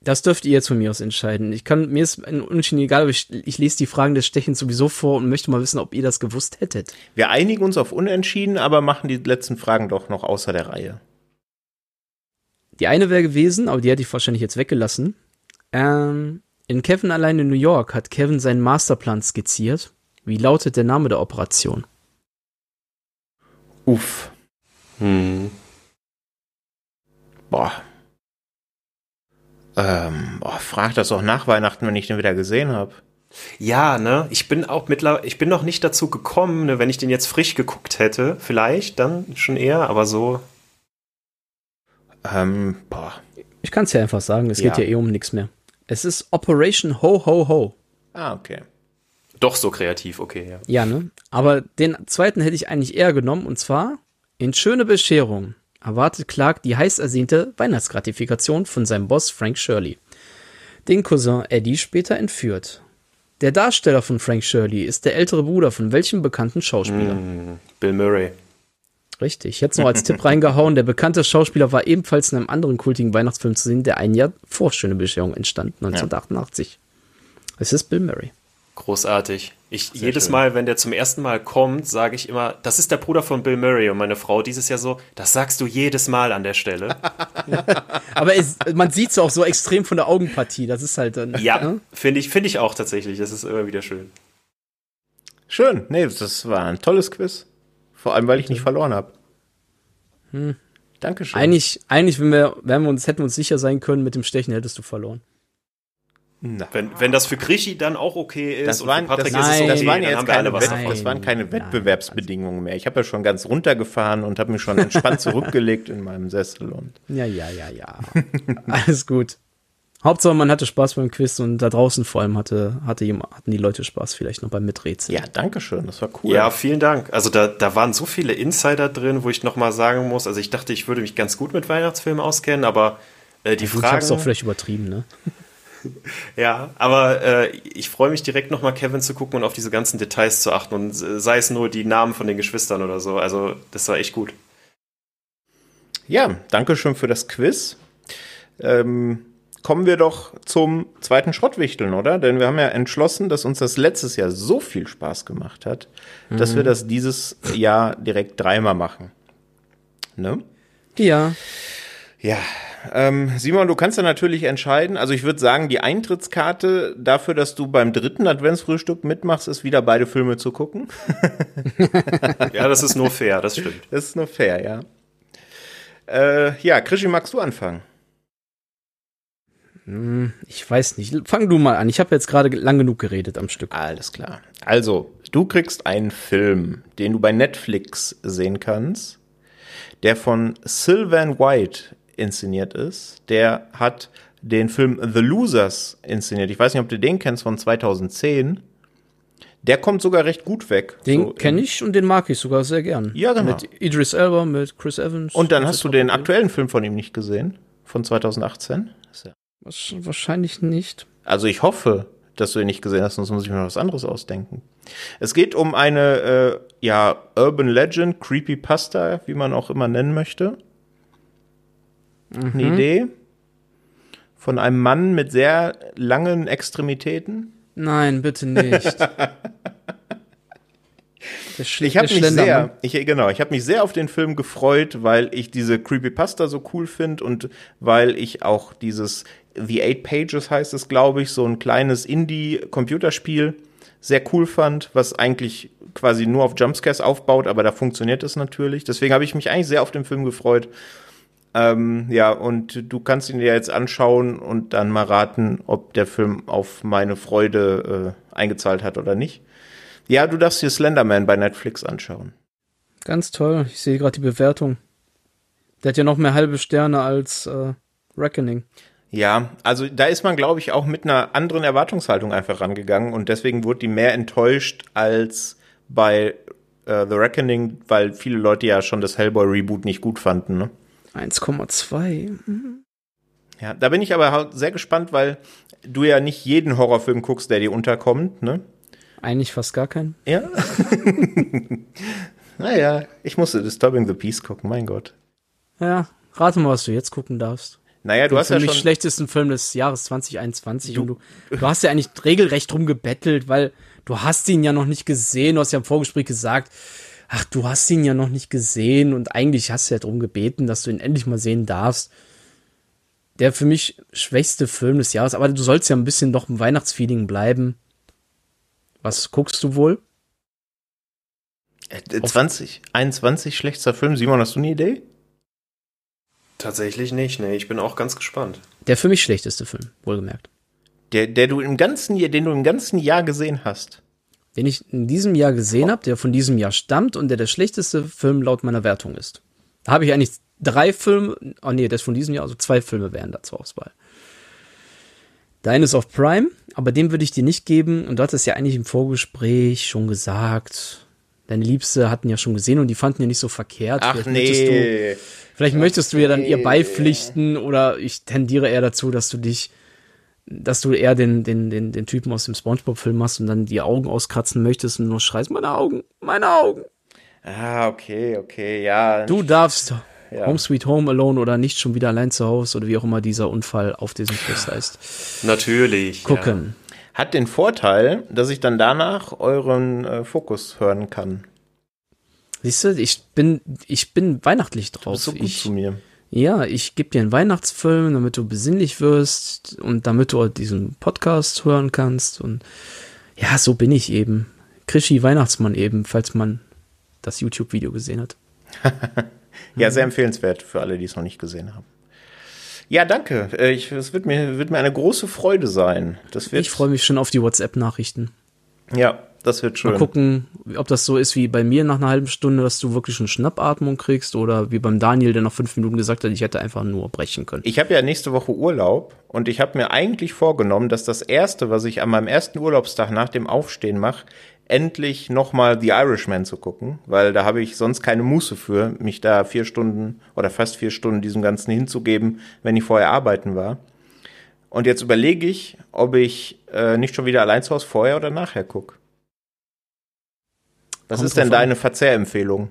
Das dürft ihr jetzt von mir aus entscheiden. Ich kann, mir ist ein Unentschieden egal, aber ich, ich lese die Fragen des Stechens sowieso vor und möchte mal wissen, ob ihr das gewusst hättet. Wir einigen uns auf Unentschieden, aber machen die letzten Fragen doch noch außer der Reihe. Die eine wäre gewesen, aber die hätte ich wahrscheinlich jetzt weggelassen. Ähm, in Kevin allein in New York hat Kevin seinen Masterplan skizziert. Wie lautet der Name der Operation? Uff. Hm. Boah. Ähm, oh, frag das auch nach Weihnachten, wenn ich den wieder gesehen habe. Ja, ne? Ich bin auch mittlerweile, ich bin noch nicht dazu gekommen, ne? wenn ich den jetzt frisch geguckt hätte, vielleicht dann schon eher, aber so. Ähm, boah. Ich kann es ja einfach sagen, es ja. geht ja eh um nichts mehr. Es ist Operation Ho Ho Ho. Ah, okay. Doch so kreativ, okay, ja. Ja, ne? Aber den zweiten hätte ich eigentlich eher genommen und zwar in Schöne Bescherung erwartet Clark die heiß ersehnte Weihnachtsgratifikation von seinem Boss Frank Shirley, den Cousin Eddie später entführt. Der Darsteller von Frank Shirley ist der ältere Bruder von welchem bekannten Schauspieler? Mm, Bill Murray. Richtig, jetzt noch als Tipp reingehauen, der bekannte Schauspieler war ebenfalls in einem anderen kultigen Weihnachtsfilm zu sehen, der ein Jahr vor Schöne Bescherung entstand, 1988. Ja. Es ist Bill Murray. Großartig. Ich Sehr jedes schön. Mal, wenn der zum ersten Mal kommt, sage ich immer, das ist der Bruder von Bill Murray und meine Frau dieses Jahr so, das sagst du jedes Mal an der Stelle. [laughs] [laughs] Aber es, man sieht es auch so extrem von der Augenpartie. Das ist halt dann. Ja, ne? finde ich, finde ich auch tatsächlich. Das ist immer wieder schön. Schön. Nee, das war ein tolles Quiz. Vor allem, weil ich nicht verloren habe. Hm. Dankeschön. Eigentlich, eigentlich wenn wir, wenn wir uns, hätten wir uns sicher sein können, mit dem Stechen hättest du verloren. Wenn, wenn das für Krischi dann auch okay ist, Das und waren, für Patrick das, ist es okay, das waren jetzt haben wir alle keine, was Wett- das waren keine Nein, Wettbewerbsbedingungen mehr. Ich habe ja schon ganz runtergefahren und habe mich schon [laughs] entspannt zurückgelegt in meinem Sessel und Ja, ja, ja, ja. Alles gut. Hauptsache, man hatte Spaß beim Quiz und da draußen vor allem hatte, hatte jemand, hatten die Leute Spaß vielleicht noch beim Miträtseln. ja, danke schön, das war cool. Ja, vielen Dank. Also da, da waren so viele Insider drin, wo ich nochmal sagen muss, also ich dachte, ich würde mich ganz gut mit Weihnachtsfilmen auskennen, aber äh, die Gut, ich hab's auch Fragen, vielleicht übertrieben, ne? [laughs] ja, aber äh, ich freue mich direkt nochmal Kevin zu gucken und auf diese ganzen Details zu achten und sei es nur die Namen von den Geschwistern oder so. Also das war echt gut. Ja, danke schön für das Quiz. Ähm, kommen wir doch zum zweiten Schrottwichteln, oder? Denn wir haben ja entschlossen, dass uns das letztes Jahr so viel Spaß gemacht hat, dass wir das dieses Jahr direkt dreimal machen. Ne? Ja. Ja, ähm, Simon, du kannst ja natürlich entscheiden. Also ich würde sagen, die Eintrittskarte dafür, dass du beim dritten Adventsfrühstück mitmachst, ist wieder beide Filme zu gucken. [laughs] Ja, das ist nur fair, das stimmt. Das ist nur fair, ja. Äh, ja, Krischi, magst du anfangen? Hm, Ich weiß nicht. Fang du mal an. Ich habe jetzt gerade lang genug geredet am Stück. Alles klar. Also, du kriegst einen Film, den du bei Netflix sehen kannst, der von Sylvan White inszeniert ist. Der hat den Film The Losers inszeniert. Ich weiß nicht, ob du den kennst von 2010. Der kommt sogar recht gut weg. Den So kenne im- ich und den mag ich sogar sehr gern. Ja, genau. Mit Idris Elba, mit Chris Evans. Und dann hast du den aktuellen Film von ihm nicht gesehen, von 2018. Ist ja- Wasch- Wahrscheinlich nicht. Also ich hoffe, dass du ihn nicht gesehen hast, sonst muss ich mir was anderes ausdenken. Es geht um eine äh, ja Urban Legend, Creepypasta, wie man auch immer nennen möchte. Eine Idee von einem Mann mit sehr langen Extremitäten. Nein, bitte nicht. [laughs] Ich habe mich sehr, ich, genau, ich habe mich sehr auf den Film gefreut, weil ich diese Creepypasta so cool finde und weil ich auch dieses The Eight Pages heißt es, glaube ich, so ein kleines Indie-Computerspiel sehr cool fand, was eigentlich quasi nur auf Jumpscares aufbaut, aber da funktioniert es natürlich. Deswegen habe ich mich eigentlich sehr auf den Film gefreut. Ähm, ja, und du kannst ihn dir jetzt anschauen und dann mal raten, ob der Film auf meine Freude äh, eingezahlt hat oder nicht. Ja, du darfst dir Slenderman bei Netflix anschauen. Ganz toll. Ich sehe gerade die Bewertung. Der hat ja noch mehr halbe Sterne als äh, Reckoning. Ja, also da ist man, glaube ich, auch mit einer anderen Erwartungshaltung einfach rangegangen und deswegen wurde die mehr enttäuscht als bei äh, The Reckoning, weil viele Leute ja schon das Hellboy-Reboot nicht gut fanden. Ne? 1,2. Ja, da bin ich aber halt sehr gespannt, weil du ja nicht jeden Horrorfilm guckst, der dir unterkommt. Ne? Eigentlich fast gar keinen. Ja. [laughs] naja, ich musste Disturbing the Peace gucken, mein Gott. Ja, rate mal, was du jetzt gucken darfst. Naja, du Den hast ja schon. schlechtesten Film des Jahres 2021 und du, du hast ja eigentlich regelrecht drum gebettelt, weil du hast ihn ja noch nicht gesehen. Du hast ja im Vorgespräch gesagt, ach, du hast ihn ja noch nicht gesehen und eigentlich hast du ja drum gebeten, dass du ihn endlich mal sehen darfst. Der für mich schwächste Film des Jahres, aber du sollst ja ein bisschen doch im Weihnachtsfeeling bleiben. Was guckst du wohl? Äh, 20, 21 schlechtester Film. Simon, hast du eine Idee? Tatsächlich nicht, nee, ich bin auch ganz gespannt. Der für mich schlechteste Film, wohlgemerkt. Der, der du im ganzen Jahr, den du im ganzen Jahr gesehen hast. Den ich in diesem Jahr gesehen habe, der von diesem Jahr stammt und der der schlechteste Film laut meiner Wertung ist. Da habe ich eigentlich drei Filme, oh nee, das von diesem Jahr, also zwei Filme wären da zur Auswahl. Der eine ist auf Prime, aber den würde ich dir nicht geben. Und du hattest ja eigentlich im Vorgespräch schon gesagt, deine Liebste hatten ja schon gesehen und die fanden ja nicht so verkehrt. Ach Vielleicht möchtest du, nee. vielleicht möchtest du ja dann ihr nee. beipflichten oder ich tendiere eher dazu, dass du dich, dass du eher den, den, den, den Typen aus dem Spongebob-Film machst und dann die Augen auskratzen möchtest und nur schreist, meine Augen, meine Augen. Ah, okay, okay, ja. Du darfst Ja. Home Sweet Home Alone oder nicht schon wieder allein zu Hause oder wie auch immer dieser Unfall auf diesem Fluss heißt. Natürlich. Gucken. Hat den Vorteil, dass ich dann danach euren äh, Fokus hören kann. Siehst du, ich bin, ich bin weihnachtlich Du drauf. bist so gut ich, zu mir. Ja, ich gebe dir einen Weihnachtsfilm, damit du besinnlich wirst und damit du diesen Podcast hören kannst. Und ja, so bin ich eben. Krischi Weihnachtsmann eben, falls man das YouTube-Video gesehen hat. [laughs] Ja, sehr empfehlenswert für alle, die es noch nicht gesehen haben. Ja, danke. Äh, ich, es wird mir, wird mir eine große Freude sein. Das wird, Ich freue mich schon auf die WhatsApp-Nachrichten. Ja, das wird schön. Mal gucken, ob das so ist wie bei mir nach einer halben Stunde, dass du wirklich eine Schnappatmung kriegst oder wie beim Daniel, der nach fünf Minuten gesagt hat, ich hätte einfach nur brechen können. Ich habe ja nächste Woche Urlaub und ich habe mir eigentlich vorgenommen, dass das erste, was ich an meinem ersten Urlaubstag nach dem Aufstehen mache, endlich nochmal The Irishman zu gucken, weil da habe ich sonst keine Muße für, mich da vier Stunden oder fast vier Stunden diesem Ganzen hinzugeben, wenn ich vorher arbeiten war. Und jetzt überlege ich, ob ich äh, nicht schon wieder allein zu Hause vorher oder nachher gucke. Was ist denn an. deine Verzehrempfehlung?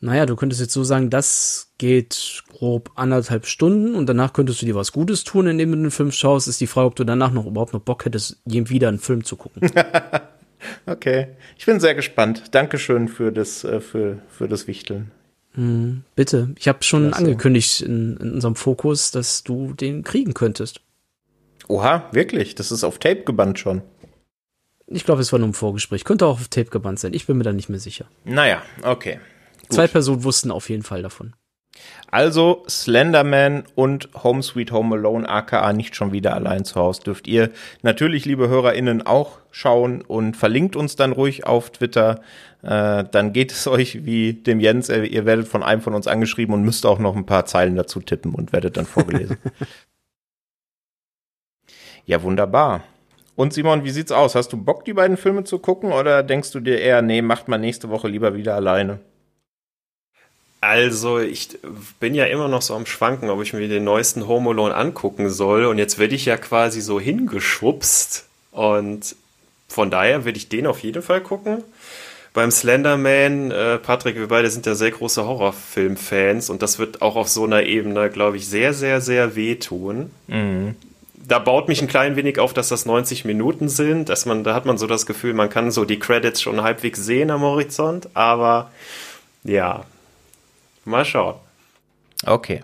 Naja, du könntest jetzt so sagen, das geht grob anderthalb Stunden und danach könntest du dir was Gutes tun, indem du den Film schaust. Ist die Frage, ob du danach noch überhaupt noch Bock hättest, je wieder einen Film zu gucken. [laughs] Okay, ich bin sehr gespannt. Dankeschön für das, äh, für, für das Wichteln. Bitte, ich habe schon Klasse. angekündigt in, in unserem Fokus, dass du den kriegen könntest. Oha, wirklich? Das ist auf Tape gebannt schon. Ich glaube, es war nur ein Vorgespräch. Könnte auch auf Tape gebannt sein. Ich bin mir da nicht mehr sicher. Naja, okay. Zwei Personen wussten auf jeden Fall davon. Also Slenderman und Home Sweet Home Alone, aka nicht schon wieder allein zu Hause, dürft ihr natürlich, liebe HörerInnen, auch schauen und verlinkt uns dann ruhig auf Twitter. Äh, dann geht es [laughs] euch wie dem Jens, äh, ihr werdet von einem von uns angeschrieben und müsst auch noch ein paar Zeilen dazu tippen und werdet dann vorgelesen. [laughs] ja, wunderbar. Und Simon, wie sieht's aus? Hast du Bock, die beiden Filme zu gucken oder denkst du dir eher, nee, macht mal nächste Woche lieber wieder alleine? Also, ich bin ja immer noch so am Schwanken, ob ich mir den neuesten Home Alone angucken soll. Und jetzt werde ich ja quasi so hingeschubst. Und von daher werde ich den auf jeden Fall gucken. Beim Slenderman, äh, Patrick, wir beide sind ja sehr große Horrorfilm-Fans. Und das wird auch auf so einer Ebene, glaube ich, sehr, sehr, sehr wehtun. Da baut mich ein klein wenig auf, dass das 90 Minuten sind. Dass man, da hat man so das Gefühl, man kann so die Credits schon halbwegs sehen am Horizont. Aber ja, Mal schauen. Okay.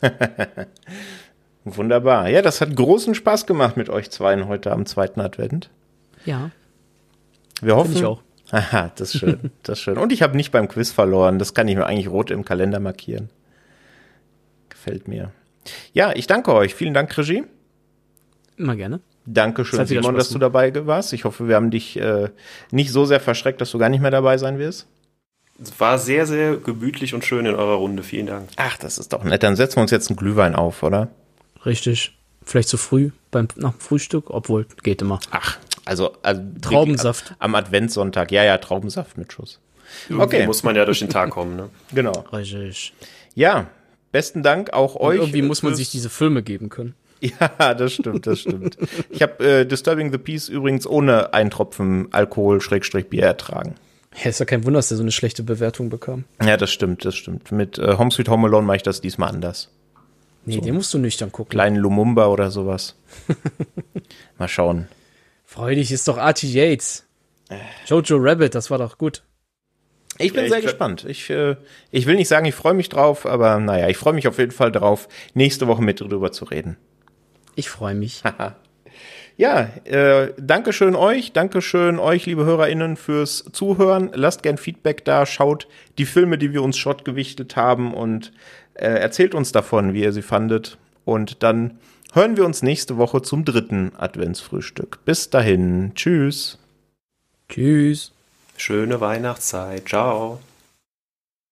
[laughs] Wunderbar. Ja, das hat großen Spaß gemacht mit euch zweien heute am zweiten Advent. Ja, Wir hoffen. finde ich auch. [laughs] Aha, das ist schön. Das ist schön. Und ich habe nicht beim Quiz verloren. Das kann ich mir eigentlich rot im Kalender markieren. Gefällt mir. Ja, ich danke euch. Vielen Dank, Regie. Immer gerne. Dankeschön, wieder Simon, Spaß dass du dabei warst. Ich hoffe, wir haben dich äh, nicht so sehr verschreckt, dass du gar nicht mehr dabei sein wirst. Es war sehr, sehr gemütlich und schön in eurer Runde. Vielen Dank. Ach, das ist doch nett. Dann setzen wir uns jetzt einen Glühwein auf, oder? Richtig. Vielleicht zu früh beim, nach dem Frühstück, obwohl geht immer. Ach, also, also Traubensaft. Am, am Adventssonntag. Ja, ja, Traubensaft mit Schuss. Irgendwie Okay. muss man ja durch den Tag kommen. Ne? [laughs] Genau. Richtig. Ja, besten Dank auch Und euch. irgendwie muss man sich diese Filme geben können. [laughs] Ja, das stimmt, das stimmt. Ich habe äh, Disturbing the Peace übrigens ohne einen Tropfen Alkohol Schrägstrich Bier ertragen. Ja, ist ja kein Wunder, dass der so eine schlechte Bewertung bekam. Ja, das stimmt, das stimmt. Mit äh, Home Sweet Home Alone mache ich das diesmal anders. Nee, den musst du nüchtern gucken. Kleinen Lumumba oder sowas. [laughs] Mal schauen. Freudig ist doch Archie Yates. Jojo Rabbit, das war doch gut. Ich bin Ja, ich sehr gespannt. Ich, äh, ich will nicht sagen, ich freue mich drauf, aber naja, ich freue mich auf jeden Fall drauf, nächste Woche mit drüber zu reden. Ich freue mich. [laughs] Ja, äh, Dankeschön euch, Dankeschön euch, liebe HörerInnen, fürs Zuhören. Lasst gern Feedback da, schaut die Filme, die wir uns schottgewichtet haben und äh, erzählt uns davon, wie ihr sie fandet. Und dann hören wir uns nächste Woche zum dritten Adventsfrühstück. Bis dahin, tschüss. Tschüss. Schöne Weihnachtszeit. Ciao.